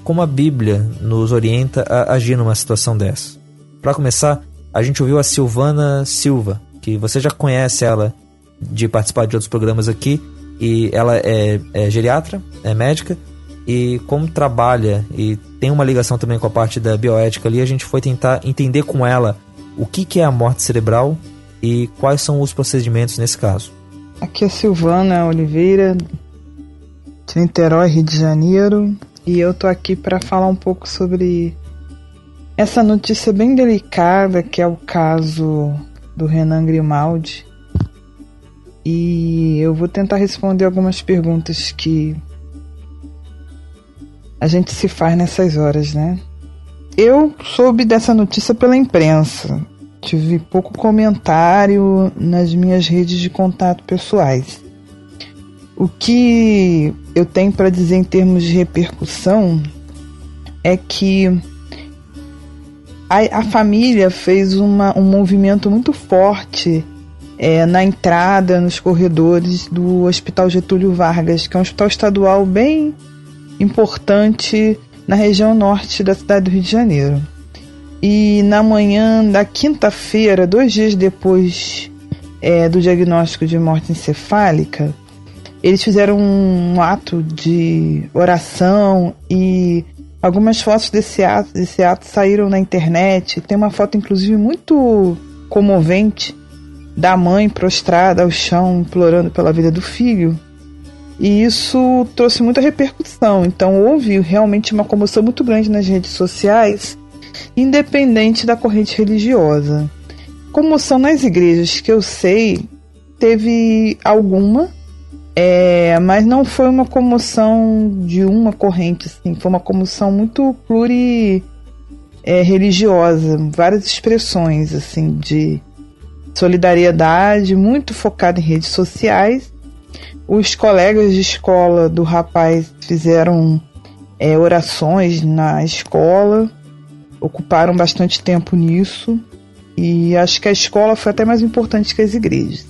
como a Bíblia nos orienta a agir numa situação dessa. Para começar, a gente ouviu a Silvana Silva, que você já conhece ela de participar de outros programas aqui, e ela é, é geriatra, é médica, e como trabalha e tem uma ligação também com a parte da bioética ali, a gente foi tentar entender com ela o que, que é a morte cerebral e quais são os procedimentos nesse caso. Aqui é Silvana Oliveira, de Niterói, Rio de Janeiro, e eu tô aqui para falar um pouco sobre essa notícia bem delicada que é o caso do Renan Grimaldi. E eu vou tentar responder algumas perguntas que a gente se faz nessas horas, né? Eu soube dessa notícia pela imprensa. Tive pouco comentário nas minhas redes de contato pessoais. O que eu tenho para dizer em termos de repercussão é que a, a família fez uma, um movimento muito forte é, na entrada, nos corredores do Hospital Getúlio Vargas, que é um hospital estadual bem importante na região norte da cidade do Rio de Janeiro. E na manhã da quinta-feira, dois dias depois é, do diagnóstico de morte encefálica, eles fizeram um ato de oração e Algumas fotos desse ato, desse ato saíram na internet. Tem uma foto, inclusive, muito comovente da mãe prostrada ao chão, implorando pela vida do filho. E isso trouxe muita repercussão. Então houve realmente uma comoção muito grande nas redes sociais, independente da corrente religiosa. Comoção nas igrejas que eu sei, teve alguma, é, mas não foi uma comoção de uma corrente, assim, foi uma comoção muito pluri é, religiosa, várias expressões assim de solidariedade, muito focada em redes sociais. Os colegas de escola do rapaz fizeram é, orações na escola, ocuparam bastante tempo nisso e acho que a escola foi até mais importante que as igrejas.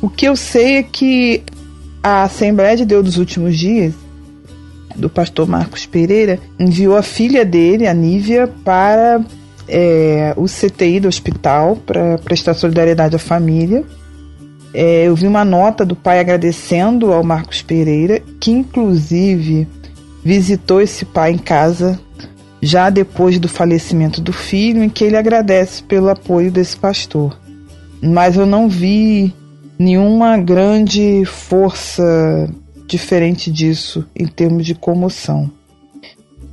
O que eu sei é que a Assembleia de Deus dos Últimos Dias, do pastor Marcos Pereira, enviou a filha dele, a Nívia, para é, o CTI do hospital para prestar solidariedade à família. É, eu vi uma nota do pai agradecendo ao Marcos Pereira, que inclusive visitou esse pai em casa já depois do falecimento do filho, em que ele agradece pelo apoio desse pastor. Mas eu não vi nenhuma grande força diferente disso em termos de comoção.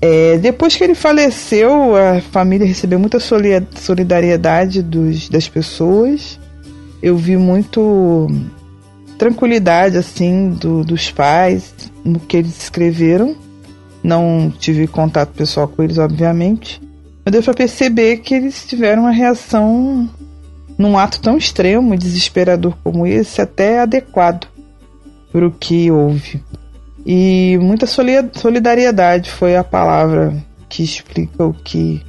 É, depois que ele faleceu, a família recebeu muita solidariedade dos, das pessoas. Eu vi muito tranquilidade assim do, dos pais no que eles escreveram. Não tive contato pessoal com eles, obviamente, mas deu para perceber que eles tiveram uma reação num ato tão extremo e desesperador como esse, até adequado para o que houve. E muita solidariedade foi a palavra que explica o que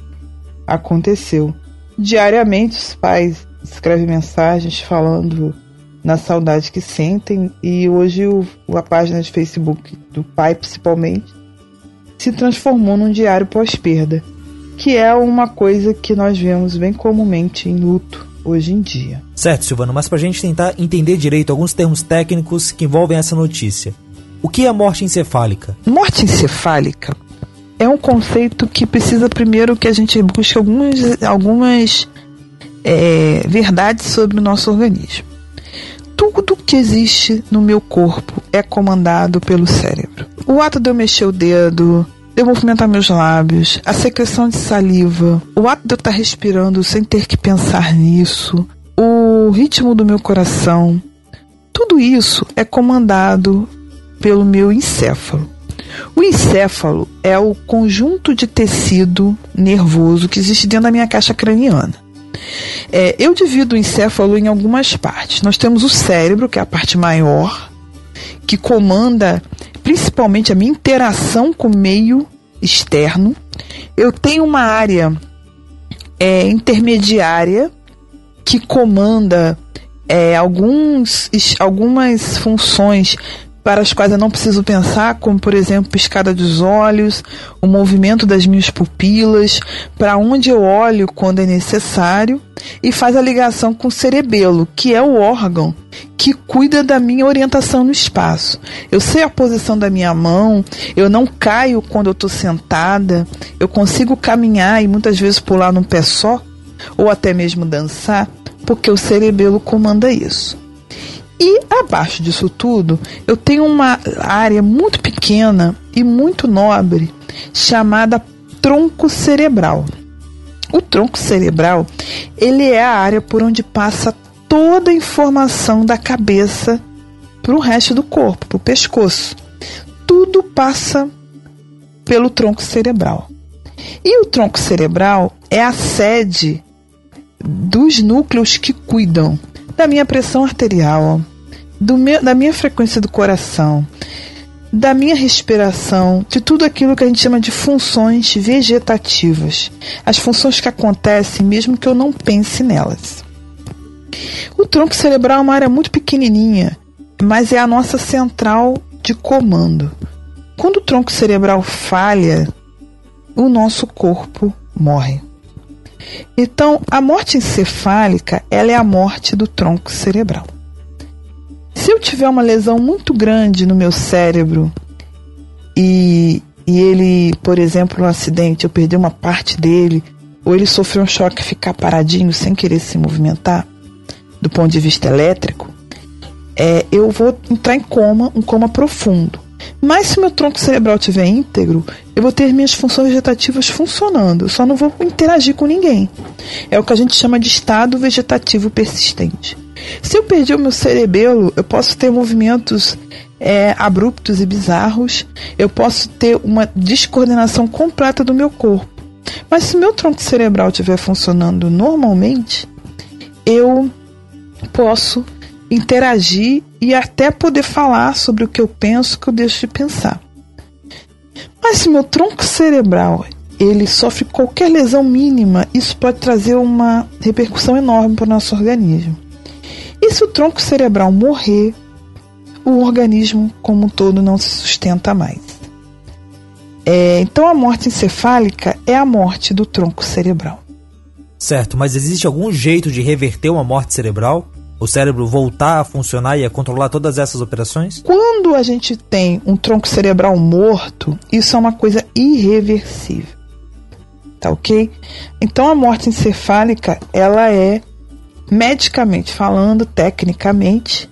aconteceu. Diariamente, os pais escrevem mensagens falando na saudade que sentem, e hoje o, a página de Facebook do pai, principalmente, se transformou num diário pós-perda, que é uma coisa que nós vemos bem comumente em luto hoje em dia. Certo, Silvano, mas para a gente tentar entender direito alguns termos técnicos que envolvem essa notícia. O que é morte encefálica? Morte encefálica é um conceito que precisa primeiro que a gente busque algumas, algumas é, verdades sobre o nosso organismo. Tudo que existe no meu corpo é comandado pelo cérebro. O ato de eu mexer o dedo, de eu movimentar meus lábios, a secreção de saliva, o ato de eu estar respirando sem ter que pensar nisso, o ritmo do meu coração, tudo isso é comandado pelo meu encéfalo. O encéfalo é o conjunto de tecido nervoso que existe dentro da minha caixa craniana. É, eu divido o encéfalo em algumas partes. Nós temos o cérebro, que é a parte maior, que comanda principalmente a minha interação com o meio externo. Eu tenho uma área é, intermediária que comanda é, alguns, algumas funções para as quais eu não preciso pensar, como por exemplo piscada dos olhos, o movimento das minhas pupilas, para onde eu olho quando é necessário, e faz a ligação com o cerebelo, que é o órgão que cuida da minha orientação no espaço. Eu sei a posição da minha mão, eu não caio quando eu estou sentada, eu consigo caminhar e muitas vezes pular num pé só, ou até mesmo dançar, porque o cerebelo comanda isso. E abaixo disso tudo, eu tenho uma área muito pequena e muito nobre chamada tronco cerebral. O tronco cerebral, ele é a área por onde passa toda a informação da cabeça para o resto do corpo, para o pescoço. Tudo passa pelo tronco cerebral. E o tronco cerebral é a sede dos núcleos que cuidam da minha pressão arterial, do meu, da minha frequência do coração, da minha respiração, de tudo aquilo que a gente chama de funções vegetativas, as funções que acontecem mesmo que eu não pense nelas. O tronco cerebral é uma área muito pequenininha, mas é a nossa central de comando. Quando o tronco cerebral falha, o nosso corpo morre. Então, a morte encefálica, ela é a morte do tronco cerebral. Se eu tiver uma lesão muito grande no meu cérebro e e ele, por exemplo, no acidente, eu perdi uma parte dele, ou ele sofreu um choque e ficar paradinho sem querer se movimentar, do ponto de vista elétrico, é, eu vou entrar em coma, um coma profundo. Mas se meu tronco cerebral estiver íntegro, eu vou ter minhas funções vegetativas funcionando, eu só não vou interagir com ninguém. É o que a gente chama de estado vegetativo persistente. Se eu perdi o meu cerebelo, eu posso ter movimentos é, abruptos e bizarros, eu posso ter uma descoordenação completa do meu corpo. Mas se meu tronco cerebral estiver funcionando normalmente, eu posso interagir e até poder falar sobre o que eu penso que eu deixo de pensar. Mas se meu tronco cerebral ele sofre qualquer lesão mínima, isso pode trazer uma repercussão enorme para o nosso organismo. E se o tronco cerebral morrer, o organismo como um todo não se sustenta mais. É, então a morte encefálica é a morte do tronco cerebral. Certo, mas existe algum jeito de reverter uma morte cerebral? O cérebro voltar a funcionar e a controlar todas essas operações? Quando a gente tem um tronco cerebral morto, isso é uma coisa irreversível. Tá ok? Então a morte encefálica, ela é medicamente falando, tecnicamente,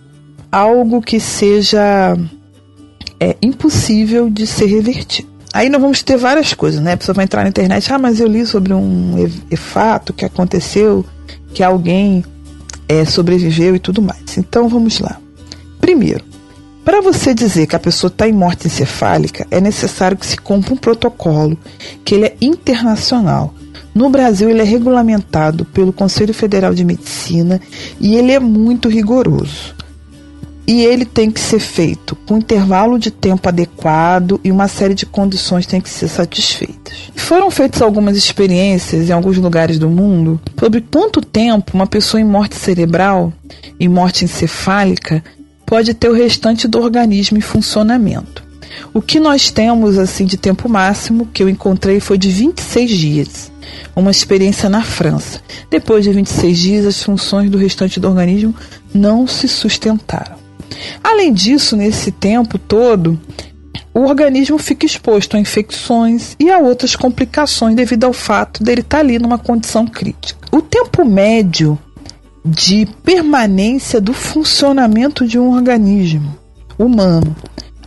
algo que seja é, impossível de ser revertido. Aí nós vamos ter várias coisas, né? A pessoa vai entrar na internet, ah, mas eu li sobre um fato que aconteceu, que alguém é, sobreviveu e tudo mais. Então vamos lá. Primeiro, para você dizer que a pessoa está em morte encefálica, é necessário que se cumpra um protocolo, que ele é internacional. No Brasil, ele é regulamentado pelo Conselho Federal de Medicina e ele é muito rigoroso e ele tem que ser feito com intervalo de tempo adequado e uma série de condições têm que ser satisfeitas. Foram feitas algumas experiências em alguns lugares do mundo sobre quanto tempo uma pessoa em morte cerebral, em morte encefálica, pode ter o restante do organismo em funcionamento. O que nós temos assim de tempo máximo que eu encontrei foi de 26 dias. Uma experiência na França. Depois de 26 dias, as funções do restante do organismo não se sustentaram. Além disso, nesse tempo todo, o organismo fica exposto a infecções e a outras complicações devido ao fato dele estar ali numa condição crítica. O tempo médio de permanência do funcionamento de um organismo humano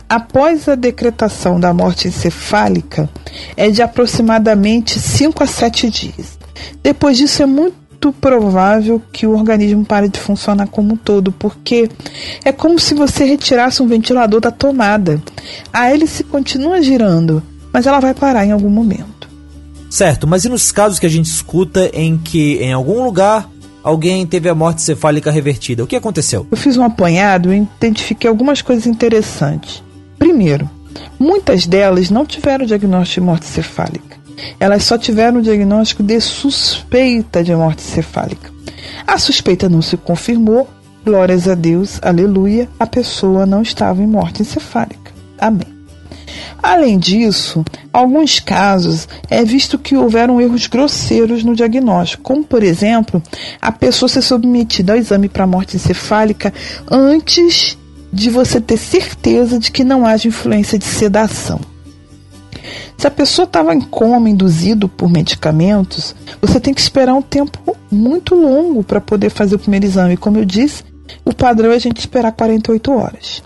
após a decretação da morte encefálica é de aproximadamente 5 a 7 dias. Depois disso é muito provável que o organismo pare de funcionar como um todo, porque é como se você retirasse um ventilador da tomada. A hélice continua girando, mas ela vai parar em algum momento. Certo, mas e nos casos que a gente escuta em que em algum lugar alguém teve a morte cefálica revertida? O que aconteceu? Eu fiz um apanhado e identifiquei algumas coisas interessantes. Primeiro, muitas delas não tiveram diagnóstico de morte cefálica. Elas só tiveram o diagnóstico de suspeita de morte cefálica. A suspeita não se confirmou, glórias a Deus, aleluia, a pessoa não estava em morte encefálica. Amém. Além disso, alguns casos é visto que houveram erros grosseiros no diagnóstico, como por exemplo, a pessoa ser submetida ao exame para morte encefálica antes de você ter certeza de que não haja influência de sedação. Se a pessoa estava em coma induzido por medicamentos, você tem que esperar um tempo muito longo para poder fazer o primeiro exame. Como eu disse, o padrão é a gente esperar 48 horas.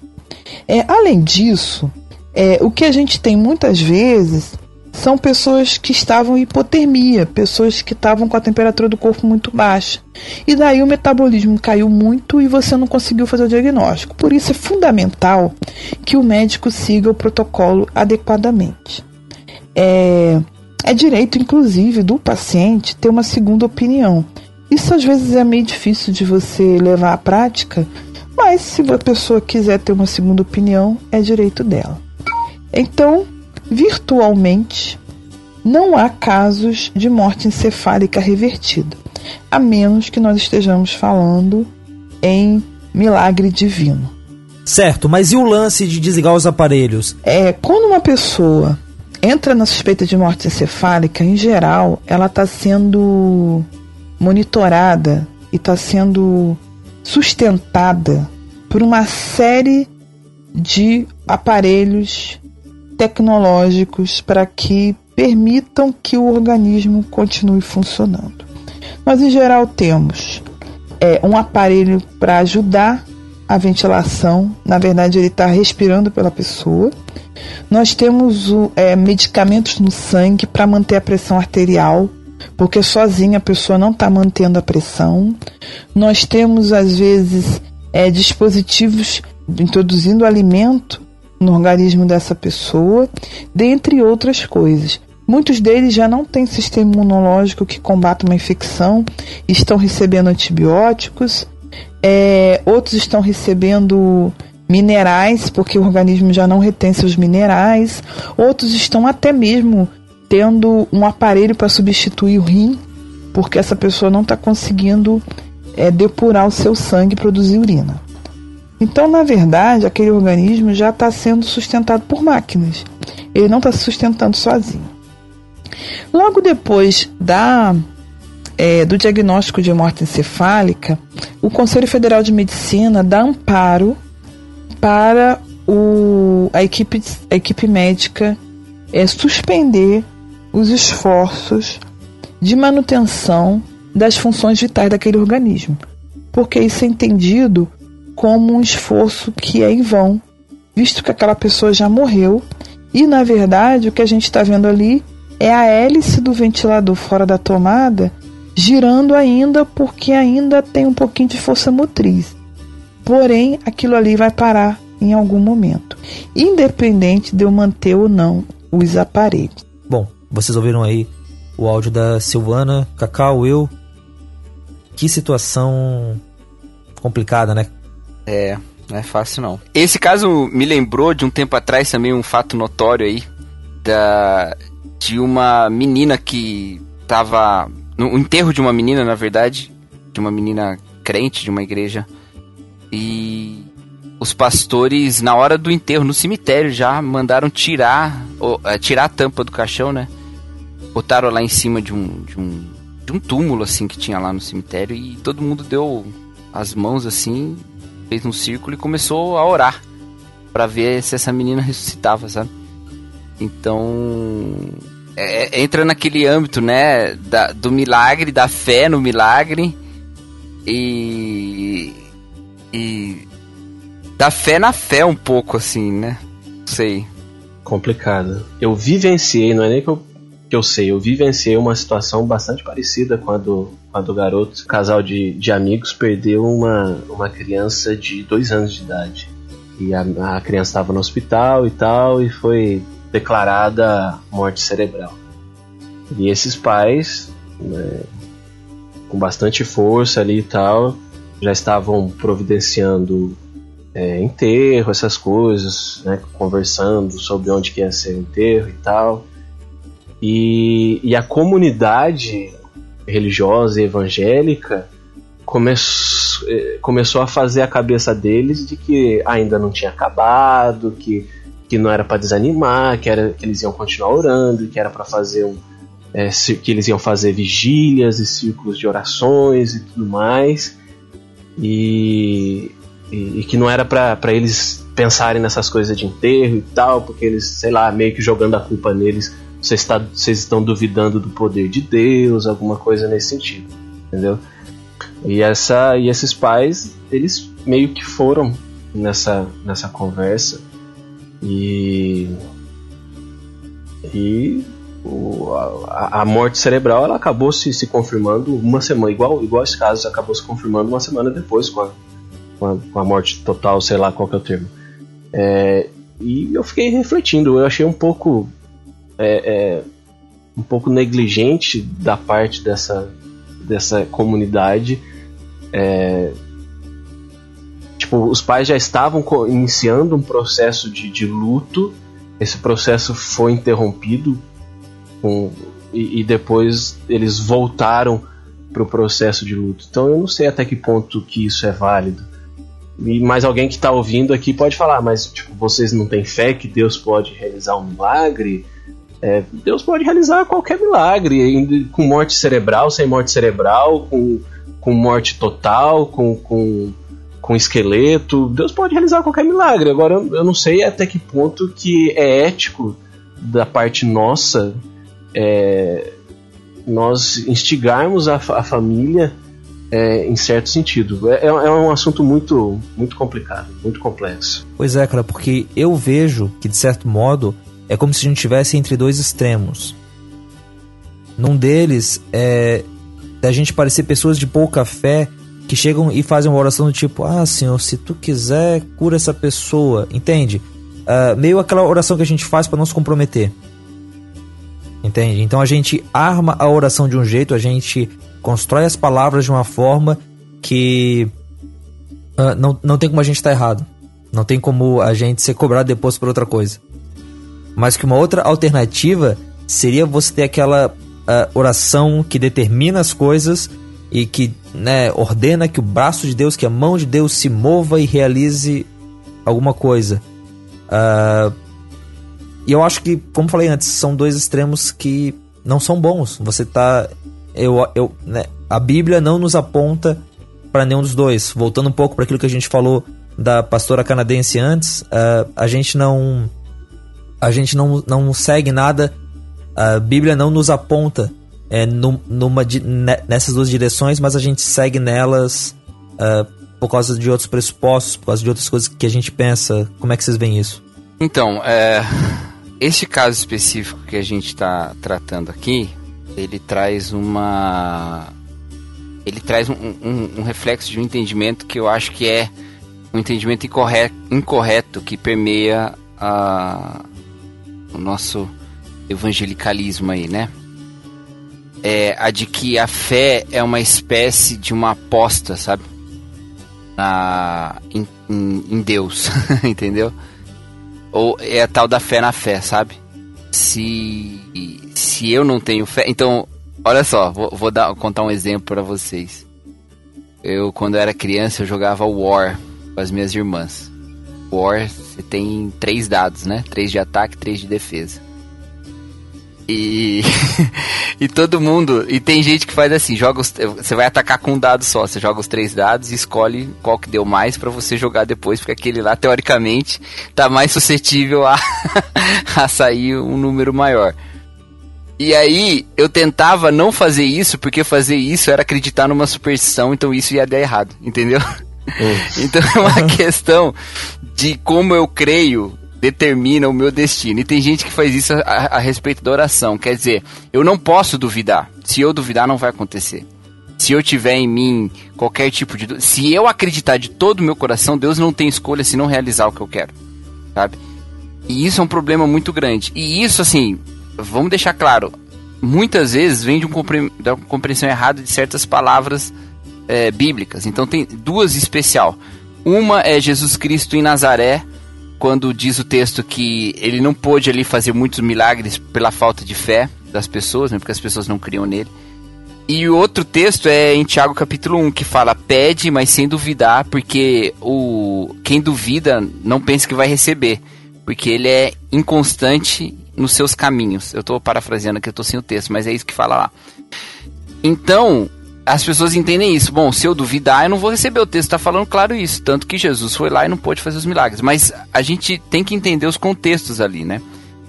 É, além disso, é, o que a gente tem muitas vezes são pessoas que estavam em hipotermia, pessoas que estavam com a temperatura do corpo muito baixa. E daí o metabolismo caiu muito e você não conseguiu fazer o diagnóstico. Por isso é fundamental que o médico siga o protocolo adequadamente. É, é direito, inclusive, do paciente ter uma segunda opinião. Isso às vezes é meio difícil de você levar à prática, mas se a pessoa quiser ter uma segunda opinião, é direito dela. Então, virtualmente, não há casos de morte encefálica revertida, a menos que nós estejamos falando em milagre divino. Certo, mas e o lance de desligar os aparelhos? É, quando uma pessoa entra na suspeita de morte encefálica, em geral, ela está sendo monitorada e está sendo sustentada por uma série de aparelhos tecnológicos para que permitam que o organismo continue funcionando. Nós, em geral, temos é, um aparelho para ajudar a ventilação, na verdade, ele está respirando pela pessoa. Nós temos é, medicamentos no sangue para manter a pressão arterial, porque sozinha a pessoa não está mantendo a pressão. Nós temos, às vezes, é, dispositivos introduzindo alimento no organismo dessa pessoa, dentre outras coisas. Muitos deles já não têm sistema imunológico que combata uma infecção, estão recebendo antibióticos, é, outros estão recebendo minerais, porque o organismo já não retém seus minerais, outros estão até mesmo tendo um aparelho para substituir o rim, porque essa pessoa não está conseguindo é, depurar o seu sangue e produzir urina. Então, na verdade, aquele organismo já está sendo sustentado por máquinas. Ele não está se sustentando sozinho. Logo depois da é, do diagnóstico de morte encefálica, o Conselho Federal de Medicina dá amparo para o, a, equipe, a equipe médica é, suspender os esforços de manutenção das funções vitais daquele organismo, porque isso é entendido como um esforço que é em vão, visto que aquela pessoa já morreu e, na verdade, o que a gente está vendo ali é a hélice do ventilador fora da tomada girando ainda porque ainda tem um pouquinho de força motriz. Porém, aquilo ali vai parar em algum momento, independente de eu manter ou não os aparelhos. Bom, vocês ouviram aí o áudio da Silvana, Cacau, eu. Que situação complicada, né? É, não é fácil não. Esse caso me lembrou de um tempo atrás também um fato notório aí da de uma menina que tava no enterro de uma menina, na verdade, de uma menina crente de uma igreja. E os pastores, na hora do enterro, no cemitério, já mandaram tirar, ou, é, tirar a tampa do caixão, né? Botaram lá em cima de um, de um, de um túmulo, assim, que tinha lá no cemitério. E todo mundo deu as mãos, assim, fez um círculo e começou a orar. para ver se essa menina ressuscitava, sabe? Então, é, é, entra naquele âmbito, né, da, do milagre, da fé no milagre e, e da fé na fé um pouco, assim, né? Sei. Complicado. Eu vivenciei, não é nem que eu, que eu sei, eu vivenciei uma situação bastante parecida quando, quando o garoto, casal de, de amigos, perdeu uma, uma criança de dois anos de idade. E a, a criança estava no hospital e tal, e foi declarada morte cerebral. E esses pais, né, com bastante força ali e tal, já estavam providenciando é, enterro, essas coisas, né, conversando sobre onde que ia ser o enterro e tal. E, e a comunidade religiosa e evangélica come, é, começou a fazer a cabeça deles de que ainda não tinha acabado, que que não era para desanimar, que, era, que eles iam continuar orando, que era para fazer um. É, que eles iam fazer vigílias e círculos de orações e tudo mais. E, e, e que não era para eles pensarem nessas coisas de enterro e tal, porque eles, sei lá, meio que jogando a culpa neles, vocês, vocês estão duvidando do poder de Deus, alguma coisa nesse sentido, entendeu? E, essa, e esses pais, eles meio que foram nessa, nessa conversa e. E. O, a, a, morte cerebral ela acabou se, se confirmando uma semana, igual, igual esse caso, acabou se confirmando uma semana depois com a, com a, com a morte total, sei lá qual que é o termo. É, e eu fiquei refletindo, eu achei um pouco. É, é, um pouco negligente da parte dessa, dessa comunidade. É, tipo, os pais já estavam iniciando um processo de, de luto, esse processo foi interrompido com, e, e depois eles voltaram para o processo de luto. Então eu não sei até que ponto que isso é válido. E mais alguém que está ouvindo aqui pode falar, mas tipo, vocês não têm fé que Deus pode realizar um milagre? É, Deus pode realizar qualquer milagre, com morte cerebral, sem morte cerebral, com, com morte total, com, com com esqueleto. Deus pode realizar qualquer milagre. Agora, eu, não sei até que ponto que é ético da parte nossa é, nós instigarmos a, a família é, em certo sentido. É, é um assunto muito, muito complicado, muito complexo. Pois é, cara, porque eu vejo que, de certo modo, é como se a gente estivesse entre dois extremos. Num deles é da gente parecer pessoas de pouca fé que chegam e fazem uma oração do tipo: Ah, Senhor, se tu quiser, cura essa pessoa. Entende? Uh, meio aquela oração que a gente faz para não se comprometer. Entende? Então a gente arma a oração de um jeito, a gente constrói as palavras de uma forma que uh, não, não tem como a gente estar tá errado. Não tem como a gente ser cobrado depois por outra coisa. Mas que uma outra alternativa seria você ter aquela uh, oração que determina as coisas e que né, ordena que o braço de Deus, que a mão de Deus se mova e realize alguma coisa. Uh, e eu acho que, como falei antes, são dois extremos que não são bons. Você tá. Eu, eu, né, a Bíblia não nos aponta para nenhum dos dois. Voltando um pouco para aquilo que a gente falou da pastora canadense antes, uh, a gente não. A gente não, não segue nada. A Bíblia não nos aponta é, numa, nessas duas direções, mas a gente segue nelas uh, por causa de outros pressupostos, por causa de outras coisas que a gente pensa. Como é que vocês veem isso? Então, é, este caso específico que a gente está tratando aqui, ele traz uma. Ele traz um, um, um, reflexo de um entendimento que eu acho que é um entendimento incorreto, incorreto que permeia a, o nosso evangelicalismo aí, né? É a de que a fé é uma espécie de uma aposta, sabe? Na, em, em, em Deus, entendeu? Ou é a tal da fé na fé, sabe? Se, se eu não tenho fé. Então, olha só, vou, vou dar, contar um exemplo para vocês. Eu, quando eu era criança, eu jogava War com as minhas irmãs. War, você tem três dados, né? Três de ataque, três de defesa. E, e todo mundo. E tem gente que faz assim: joga os, você vai atacar com um dado só. Você joga os três dados e escolhe qual que deu mais para você jogar depois, porque aquele lá, teoricamente, tá mais suscetível a, a sair um número maior. E aí eu tentava não fazer isso, porque fazer isso era acreditar numa superstição, então isso ia dar errado, entendeu? então é uma questão de como eu creio determina o meu destino. E tem gente que faz isso a, a, respeito da oração. Quer dizer, eu não posso duvidar. Se eu duvidar, não vai acontecer. Se eu tiver em mim qualquer tipo de. Se eu acreditar de todo o meu coração, Deus não tem escolha se não realizar o que eu quero. Sabe? E isso é um problema muito grande. E isso, assim, vamos deixar claro. Muitas vezes vem de um compre... da compreensão errada de certas palavras é, bíblicas. Então tem duas especial. Uma é Jesus Cristo em Nazaré, quando diz o texto que ele não pôde ali fazer muitos milagres pela falta de fé das pessoas, né, porque as pessoas não criam nele. E o outro texto é em Tiago capítulo 1, que fala: pede, mas sem duvidar, porque o quem duvida não pensa que vai receber, porque ele é inconstante nos seus caminhos. Eu estou parafraseando aqui, eu estou sem o texto, mas é isso que fala lá. Então, as pessoas entendem isso. Bom, se eu duvidar, eu não vou receber. O texto está falando claro isso. Tanto que Jesus foi lá e não pôde fazer os milagres. Mas a gente tem que entender os contextos ali, né?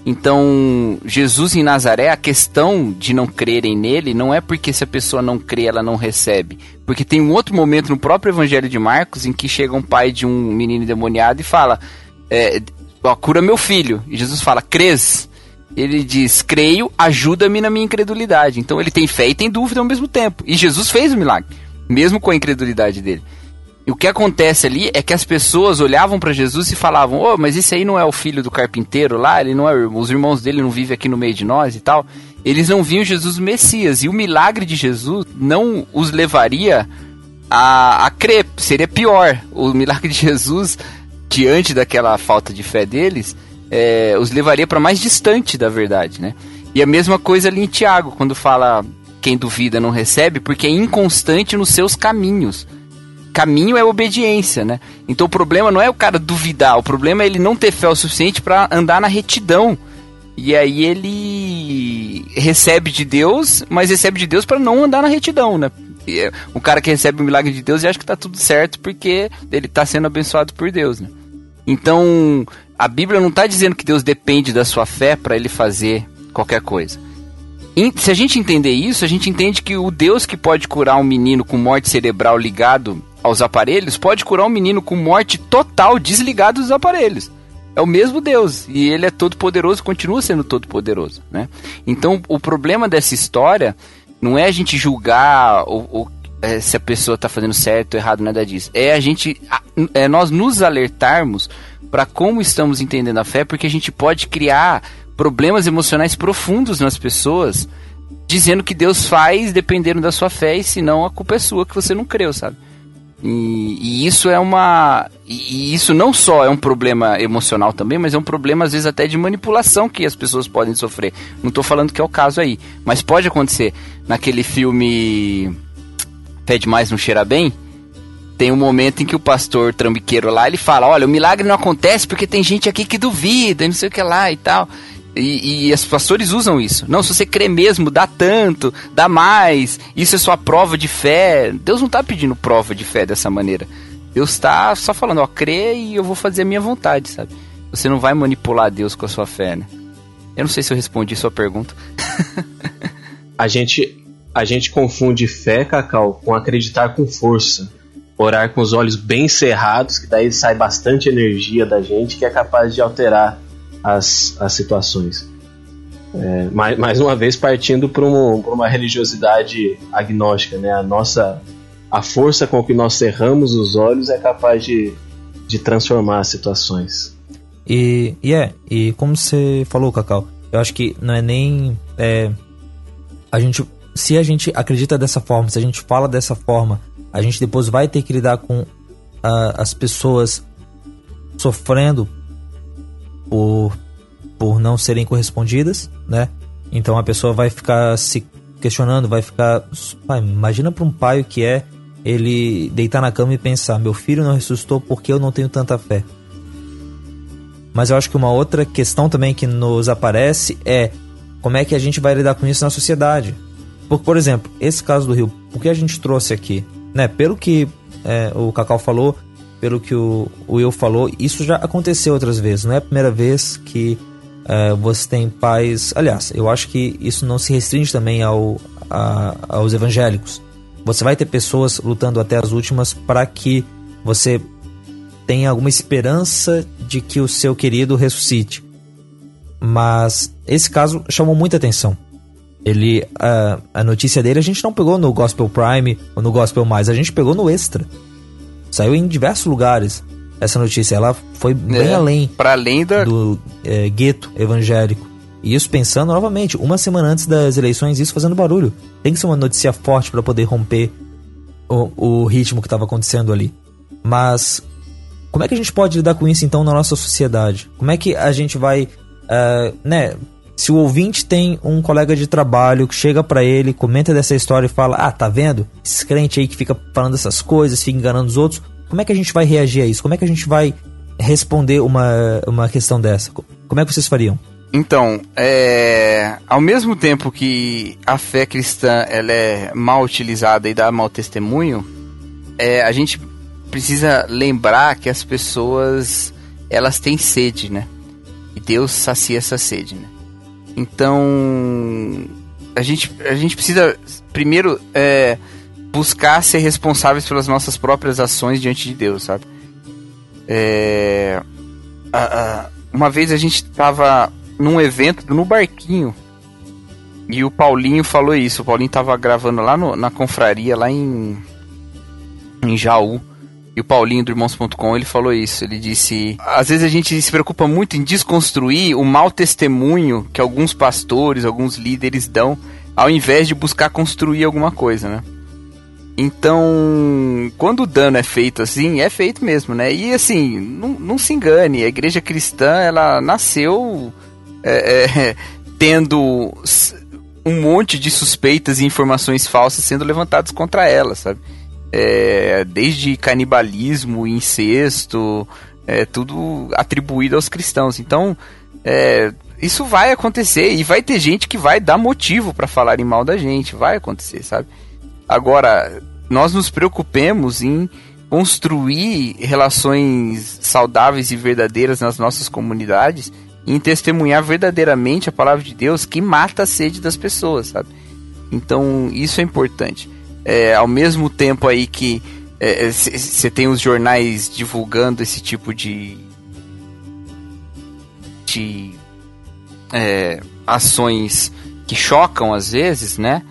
Então, Jesus em Nazaré, a questão de não crerem nele não é porque se a pessoa não crê, ela não recebe. Porque tem um outro momento no próprio Evangelho de Marcos em que chega um pai de um menino endemoniado e fala: é, ó, cura meu filho. E Jesus fala: crês? Ele diz: Creio, ajuda-me na minha incredulidade. Então ele tem fé e tem dúvida ao mesmo tempo. E Jesus fez o milagre, mesmo com a incredulidade dele. E o que acontece ali é que as pessoas olhavam para Jesus e falavam: "Oh, mas esse aí não é o filho do carpinteiro lá, ele não é, os irmãos dele não vivem aqui no meio de nós e tal". Eles não viam Jesus o Messias e o milagre de Jesus não os levaria a, a crer, seria pior. O milagre de Jesus diante daquela falta de fé deles, é, os levaria para mais distante da verdade, né? E a mesma coisa ali em Tiago, quando fala quem duvida não recebe, porque é inconstante nos seus caminhos. Caminho é obediência, né? Então o problema não é o cara duvidar, o problema é ele não ter fé o suficiente para andar na retidão. E aí ele recebe de Deus, mas recebe de Deus para não andar na retidão, né? E é um cara que recebe o milagre de Deus e acha que tá tudo certo porque ele tá sendo abençoado por Deus, né? Então, a Bíblia não tá dizendo que Deus depende da sua fé para ele fazer qualquer coisa. Se a gente entender isso, a gente entende que o Deus que pode curar um menino com morte cerebral ligado aos aparelhos pode curar um menino com morte total desligado dos aparelhos. É o mesmo Deus e ele é todo poderoso, continua sendo todo poderoso, né? Então, o problema dessa história não é a gente julgar o, o é, se a pessoa está fazendo certo ou errado, nada disso. É a gente, é nós nos alertarmos para como estamos entendendo a fé, porque a gente pode criar problemas emocionais profundos nas pessoas, dizendo que Deus faz dependendo da sua fé e senão a culpa é sua que você não creu, sabe? E, e, isso é uma. E isso não só é um problema emocional também, mas é um problema, às vezes, até de manipulação que as pessoas podem sofrer. Não estou falando que é o caso aí, mas pode acontecer. Naquele filme Fé Demais Não Cheira Bem, tem um momento em que o pastor trambiqueiro lá, ele fala, olha, o milagre não acontece porque tem gente aqui que duvida e não sei o que lá e tal. E, e os pastores usam isso. Não, se você crê mesmo, dá tanto, dá mais. Isso é sua prova de fé. Deus não está pedindo prova de fé dessa maneira. Deus está só falando, ó, crê e eu vou fazer a minha vontade, sabe? Você não vai manipular Deus com a sua fé, né? Eu não sei se eu respondi sua pergunta. a gente a gente confunde fé, Cacau, com acreditar com força. Orar com os olhos bem cerrados, que daí sai bastante energia da gente que é capaz de alterar as, as situações. É, mais, mais uma vez partindo para uma, uma religiosidade agnóstica, né? A nossa a força com que nós cerramos os olhos é capaz de, de transformar as situações. E, e é, e como você falou, Cacau, eu acho que não é nem é, a gente se a gente acredita dessa forma, se a gente fala dessa forma, a gente depois vai ter que lidar com as pessoas sofrendo por, por não serem correspondidas, né? Então a pessoa vai ficar se questionando, vai ficar. Pai, imagina para um pai o que é ele deitar na cama e pensar: meu filho não ressuscitou porque eu não tenho tanta fé. Mas eu acho que uma outra questão também que nos aparece é como é que a gente vai lidar com isso na sociedade. Por, por exemplo, esse caso do Rio, por que a gente trouxe aqui? Né, pelo que é, o Cacau falou, pelo que o, o Will falou, isso já aconteceu outras vezes. Não é a primeira vez que uh, você tem pais. Aliás, eu acho que isso não se restringe também ao, a, aos evangélicos. Você vai ter pessoas lutando até as últimas para que você tenha alguma esperança de que o seu querido ressuscite. Mas esse caso chamou muita atenção. Ele, a, a notícia dele a gente não pegou no Gospel Prime ou no Gospel Mais, a gente pegou no Extra. Saiu em diversos lugares essa notícia. Ela foi bem é, além, para além da... do é, gueto evangélico. E isso pensando novamente, uma semana antes das eleições, isso fazendo barulho. Tem que ser uma notícia forte para poder romper o, o ritmo que estava acontecendo ali. Mas como é que a gente pode lidar com isso então na nossa sociedade? Como é que a gente vai, uh, né? Se o ouvinte tem um colega de trabalho que chega para ele, comenta dessa história e fala: Ah, tá vendo? Esse crente aí que fica falando essas coisas, fica enganando os outros. Como é que a gente vai reagir a isso? Como é que a gente vai responder uma, uma questão dessa? Como é que vocês fariam? Então, é, ao mesmo tempo que a fé cristã ela é mal utilizada e dá mau testemunho, é, a gente precisa lembrar que as pessoas elas têm sede, né? E Deus sacia essa sede, né? Então, a gente, a gente precisa, primeiro, é, buscar ser responsáveis pelas nossas próprias ações diante de Deus, sabe? É, a, a, uma vez a gente estava num evento no barquinho e o Paulinho falou isso. O Paulinho estava gravando lá no, na confraria, lá em, em Jaú. E o Paulinho do Irmãos.com, ele falou isso. Ele disse: às vezes a gente se preocupa muito em desconstruir o mau testemunho que alguns pastores, alguns líderes dão, ao invés de buscar construir alguma coisa, né? Então, quando o dano é feito assim, é feito mesmo, né? E assim, não, não se engane, a igreja cristã, ela nasceu é, é, tendo um monte de suspeitas e informações falsas sendo levantadas contra ela, sabe? É, desde canibalismo, incesto, é, tudo atribuído aos cristãos. Então, é, isso vai acontecer e vai ter gente que vai dar motivo para falarem mal da gente, vai acontecer, sabe? Agora, nós nos preocupemos em construir relações saudáveis e verdadeiras nas nossas comunidades e em testemunhar verdadeiramente a palavra de Deus que mata a sede das pessoas, sabe? Então, isso é importante. É, ao mesmo tempo aí que você é, tem os jornais divulgando esse tipo de, de é, ações que chocam às vezes, né?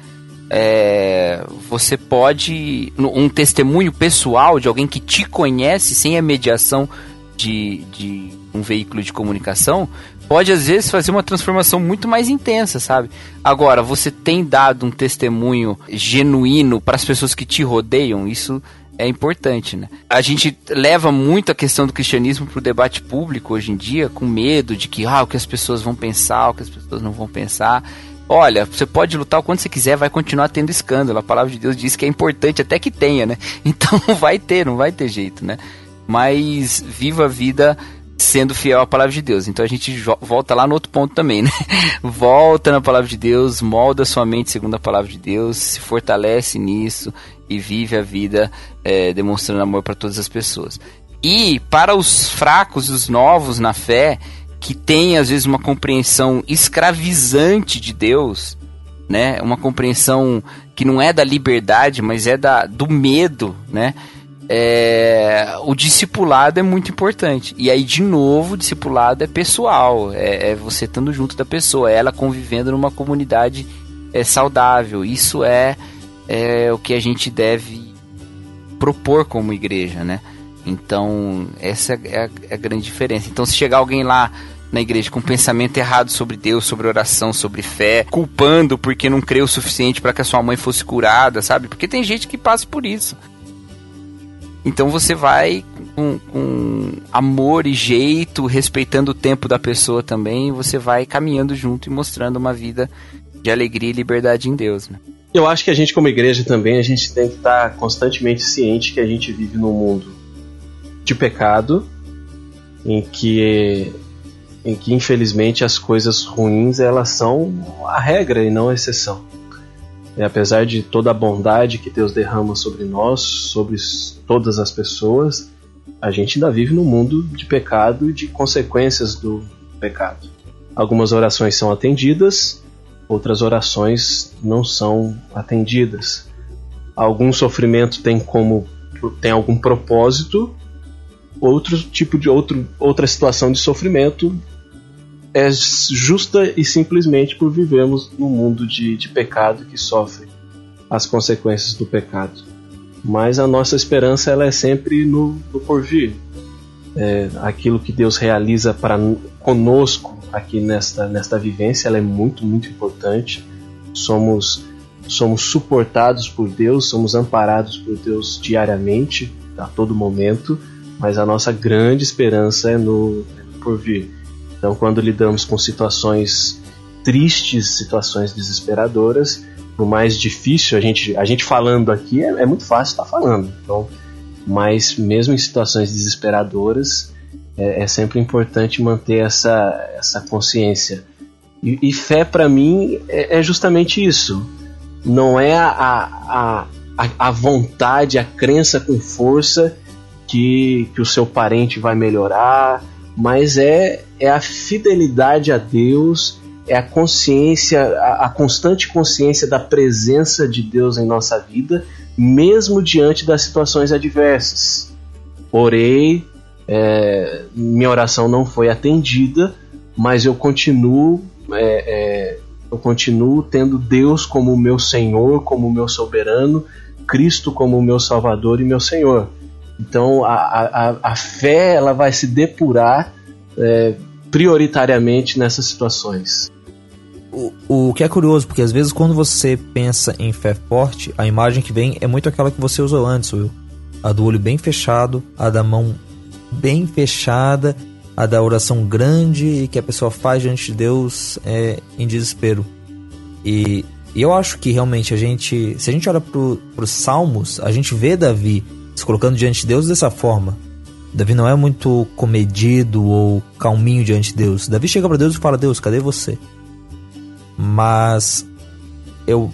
É, você pode um testemunho pessoal de alguém que te conhece sem a mediação de, de um veículo de comunicação pode às vezes fazer uma transformação muito mais intensa, sabe? Agora, você tem dado um testemunho genuíno para as pessoas que te rodeiam, isso é importante, né? A gente leva muito a questão do cristianismo para o debate público hoje em dia, com medo de que ah, o que as pessoas vão pensar, o que as pessoas não vão pensar. Olha, você pode lutar o quanto você quiser, vai continuar tendo escândalo. A palavra de Deus diz que é importante até que tenha, né? Então vai ter, não vai ter jeito, né? Mas viva a vida sendo fiel à palavra de Deus. Então a gente volta lá no outro ponto também, né? Volta na palavra de Deus, molda sua mente segundo a palavra de Deus, se fortalece nisso e vive a vida é, demonstrando amor para todas as pessoas. E para os fracos, os novos na fé, que têm às vezes uma compreensão escravizante de Deus, né? Uma compreensão que não é da liberdade, mas é da, do medo, né? É, o discipulado é muito importante. E aí, de novo, o discipulado é pessoal, é, é você estando junto da pessoa, é ela convivendo numa comunidade é, saudável. Isso é, é o que a gente deve propor como igreja, né? Então, essa é a, é a grande diferença. Então, se chegar alguém lá na igreja com um pensamento errado sobre Deus, sobre oração, sobre fé, culpando porque não creu o suficiente para que a sua mãe fosse curada, sabe? Porque tem gente que passa por isso. Então você vai com, com, amor e jeito, respeitando o tempo da pessoa também, você vai caminhando junto e mostrando uma vida de alegria e liberdade em Deus, né? Eu acho que a gente como igreja também, a gente tem que estar constantemente ciente que a gente vive num mundo de pecado, em que em que infelizmente as coisas ruins elas são a regra e não a exceção. E apesar de toda a bondade que Deus derrama sobre nós, sobre todas as pessoas, a gente ainda vive num mundo de pecado e de consequências do pecado. Algumas orações são atendidas, outras orações não são atendidas. Algum sofrimento tem como tem algum propósito, outro tipo de outro, outra situação de sofrimento é justa e simplesmente por vivermos num mundo de, de pecado que sofre as consequências do pecado. Mas a nossa esperança ela é sempre no, no porvir. É, aquilo que Deus realiza para conosco aqui nesta, nesta vivência ela é muito, muito importante. Somos, somos suportados por Deus, somos amparados por Deus diariamente, a todo momento, mas a nossa grande esperança é no, é no porvir então, quando lidamos com situações tristes, situações desesperadoras, por mais difícil a gente, a gente falando aqui é, é muito fácil estar falando. Então, mas mesmo em situações desesperadoras, é, é sempre importante manter essa, essa consciência. E, e fé para mim é, é, justamente isso. Não é a, a, a, a vontade, a crença com força que, que o seu parente vai melhorar, mas é, é a fidelidade a Deus, é a consciência, a, a, constante consciência da presença de Deus em nossa vida, mesmo diante das situações adversas. Orei, é, minha oração não foi atendida, mas eu continuo, é, é, eu continuo tendo Deus como meu Senhor, como meu soberano, Cristo como meu Salvador e meu Senhor. Então a, a, a fé ela vai se depurar é, prioritariamente nessas situações. O, o que é curioso, porque às vezes quando você pensa em fé forte, a imagem que vem é muito aquela que você usou antes, Will. A do olho bem fechado, a da mão bem fechada, a da oração grande que a pessoa faz diante de Deus é, em desespero. E, e eu acho que realmente a gente, se a gente olha para os Salmos, a gente vê Davi se colocando diante de Deus dessa forma. Davi não é muito comedido ou calminho diante de Deus. Davi chega para Deus e fala: Deus, cadê você? Mas eu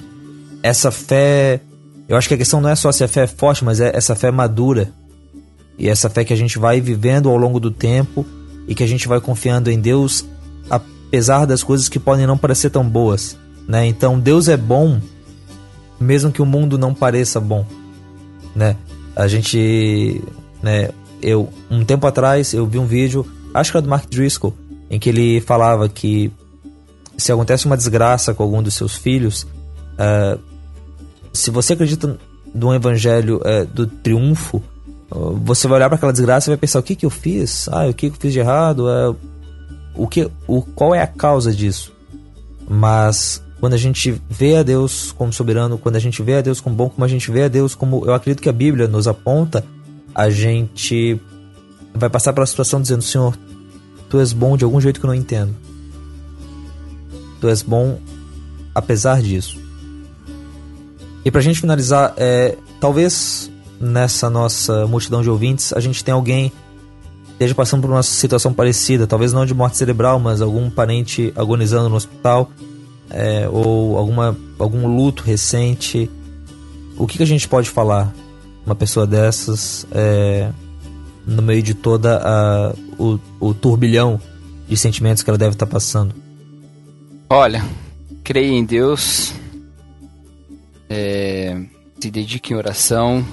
essa fé Eu acho que a questão não é só se a fé é forte, mas é essa fé madura. E essa fé que a gente vai vivendo ao longo do tempo e que a gente vai confiando em Deus apesar das coisas que podem não parecer tão boas, né? Então Deus é bom mesmo que o mundo não pareça bom, né? A gente, né, eu um tempo atrás eu vi um vídeo, acho que era do Mark Driscoll, em que ele falava que se acontece uma desgraça com algum dos seus filhos, uh, se você acredita no evangelho uh, do triunfo, uh, você vai olhar para aquela desgraça e vai pensar o que que eu fiz? Ah, o que que eu fiz de errado? o que, o qual é a causa disso? Mas quando a gente vê a Deus como soberano, quando a gente vê a Deus como bom, como a gente vê a Deus como eu acredito que a Bíblia nos aponta, a gente vai passar pela situação dizendo: Senhor, tu és bom de algum jeito que eu não entendo. Tu és bom apesar disso. E pra gente finalizar, é, talvez nessa nossa multidão de ouvintes a gente tenha alguém esteja passando por uma situação parecida, talvez não de morte cerebral, mas algum parente agonizando no hospital, é, ou alguma, algum luto recente. O que, que, a gente pode falar? Uma pessoa dessas, é, no meio de toda a, o, o turbilhão de sentimentos que ela deve estar passando? Olha, creia em Deus, é, se dedique em oração,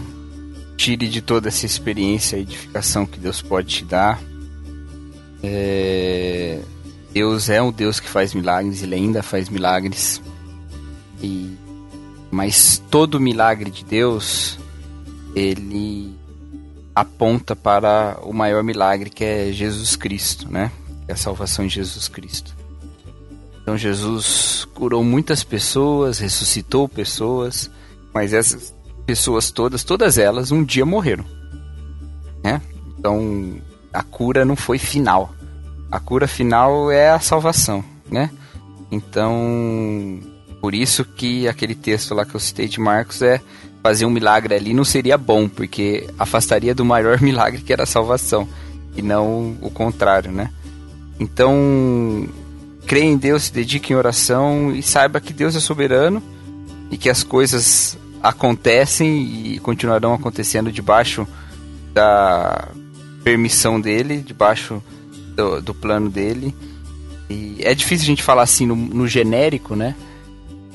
tire de toda essa experiência a edificação que Deus pode te dar. É, Deus é um Deus que faz milagres, ele ainda faz milagres. E, mas todo milagre de Deus, ele aponta para o maior milagre que é Jesus Cristo, né? É a salvação em Jesus Cristo. Então Jesus curou muitas pessoas, ressuscitou pessoas, mas essas pessoas todas, todas elas, um dia morreram. Né? Então, a cura não foi final. A cura final é a salvação, né? Então, por isso que aquele texto lá que eu citei de Marcos é fazer um milagre ali não seria bom, porque afastaria do maior milagre que era a salvação, e não o contrário, né? Então, creia em Deus, se dedique em oração e saiba que Deus é soberano e que as coisas acontecem e continuarão acontecendo debaixo da permissão dele, debaixo do, do plano dele. E é difícil a gente falar assim no, no genérico, né?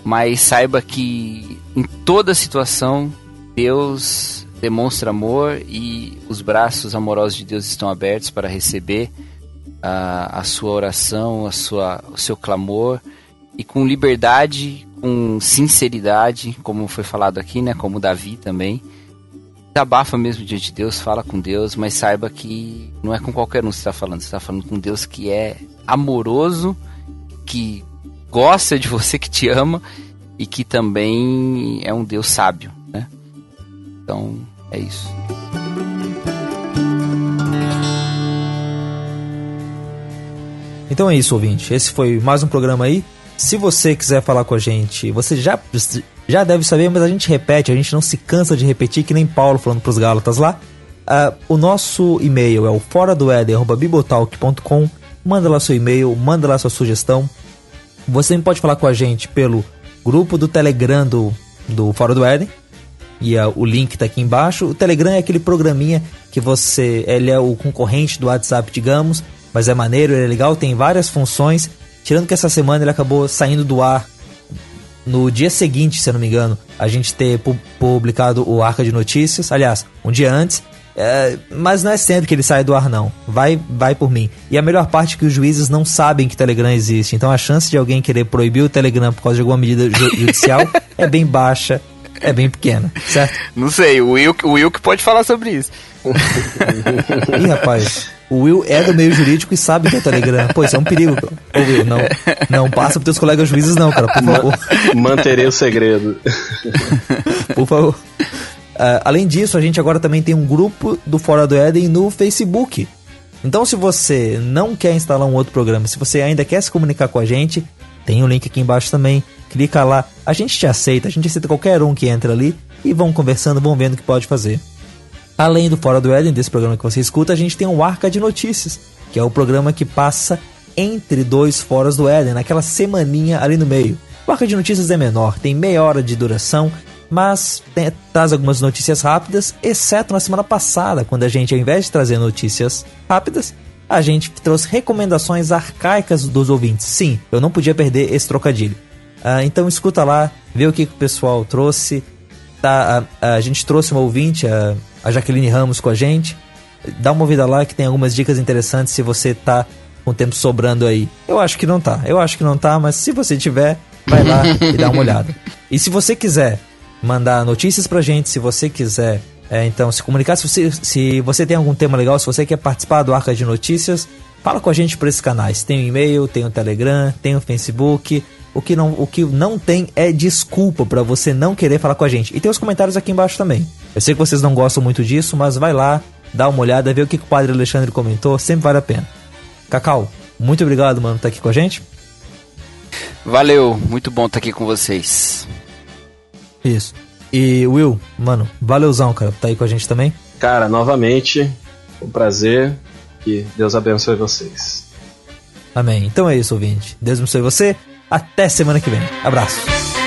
Mas saiba que em toda situação Deus demonstra amor e os braços amorosos de Deus estão abertos para receber a, a sua oração, a sua, o seu clamor e com liberdade, com sinceridade, como foi falado aqui, né? Como Davi também. Abafa mesmo diante de Deus, fala com Deus, mas saiba que não é com qualquer um que está falando, você está falando com Deus que é amoroso, que gosta de você, que te ama e que também é um Deus sábio, né? Então, é isso. Então é isso, ouvinte. Esse foi mais um programa aí. Se você quiser falar com a gente, você já, já deve saber, mas a gente repete, a gente não se cansa de repetir, que nem Paulo falando pros Gálatas lá. Uh, o nosso e-mail é o fora do. Manda lá seu e-mail, manda lá sua sugestão. Você também pode falar com a gente pelo grupo do Telegram do, do Fora do Éden. E uh, o link tá aqui embaixo. O Telegram é aquele programinha que você. Ele é o concorrente do WhatsApp, digamos. Mas é maneiro, ele é legal, tem várias funções. Tirando que essa semana ele acabou saindo do ar no dia seguinte, se eu não me engano, a gente ter publicado o Arca de Notícias. Aliás, um dia antes. É, mas não é sempre que ele sai do ar, não. Vai, vai por mim. E a melhor parte é que os juízes não sabem que Telegram existe. Então a chance de alguém querer proibir o Telegram por causa de alguma medida judicial é bem baixa, é bem pequena, certo? Não sei, o Will, o Will que pode falar sobre isso. Ih, rapaz. O Will é do meio jurídico e sabe que é Telegram. Pô, isso é um perigo. Ô, Will, não, não passa pros teus colegas juízes, não, cara, por favor. Manterei o segredo. por favor. Uh, além disso, a gente agora também tem um grupo do Fora do Éden no Facebook. Então, se você não quer instalar um outro programa, se você ainda quer se comunicar com a gente, tem o um link aqui embaixo também. Clica lá, a gente te aceita, a gente aceita qualquer um que entra ali e vão conversando, vão vendo o que pode fazer. Além do Fora do Éden, desse programa que você escuta, a gente tem o Arca de Notícias, que é o programa que passa entre dois Foras do Éden, naquela semaninha ali no meio. O Arca de Notícias é menor, tem meia hora de duração mas tem, traz algumas notícias rápidas, exceto na semana passada, quando a gente, ao invés de trazer notícias rápidas, a gente trouxe recomendações arcaicas dos ouvintes. Sim, eu não podia perder esse trocadilho. Uh, então escuta lá, vê o que, que o pessoal trouxe. Tá, a, a, gente trouxe uma ouvinte, a, a Jaqueline Ramos, com a gente. Dá uma ouvida lá que tem algumas dicas interessantes se você tá com o tempo sobrando aí. Eu acho que não tá, eu acho que não tá, mas se você tiver, vai lá e dá uma olhada. E se você quiser mandar notícias pra gente, se você quiser é, então se comunicar, se você, se você tem algum tema legal, se você quer participar do Arca de Notícias, fala com a gente por esses canais. Tem o e-mail, tem o Telegram, tem o Facebook. O que não, o que não tem é desculpa para você não querer falar com a gente. E tem os comentários aqui embaixo também. Eu sei que vocês não gostam muito disso, mas vai lá, dá uma olhada, vê o que, o Padre Alexandre comentou, sempre vale a pena. Cacau, muito obrigado, mano, por estar aqui com a gente. Valeu, muito bom estar aqui com vocês. Isso. E Will, mano, valeuzão, cara, tá aí com a gente também. Cara, novamente, um prazer e Deus abençoe vocês. Amém. Então é isso, ouvinte. Deus abençoe você. Até semana que vem. Abraço.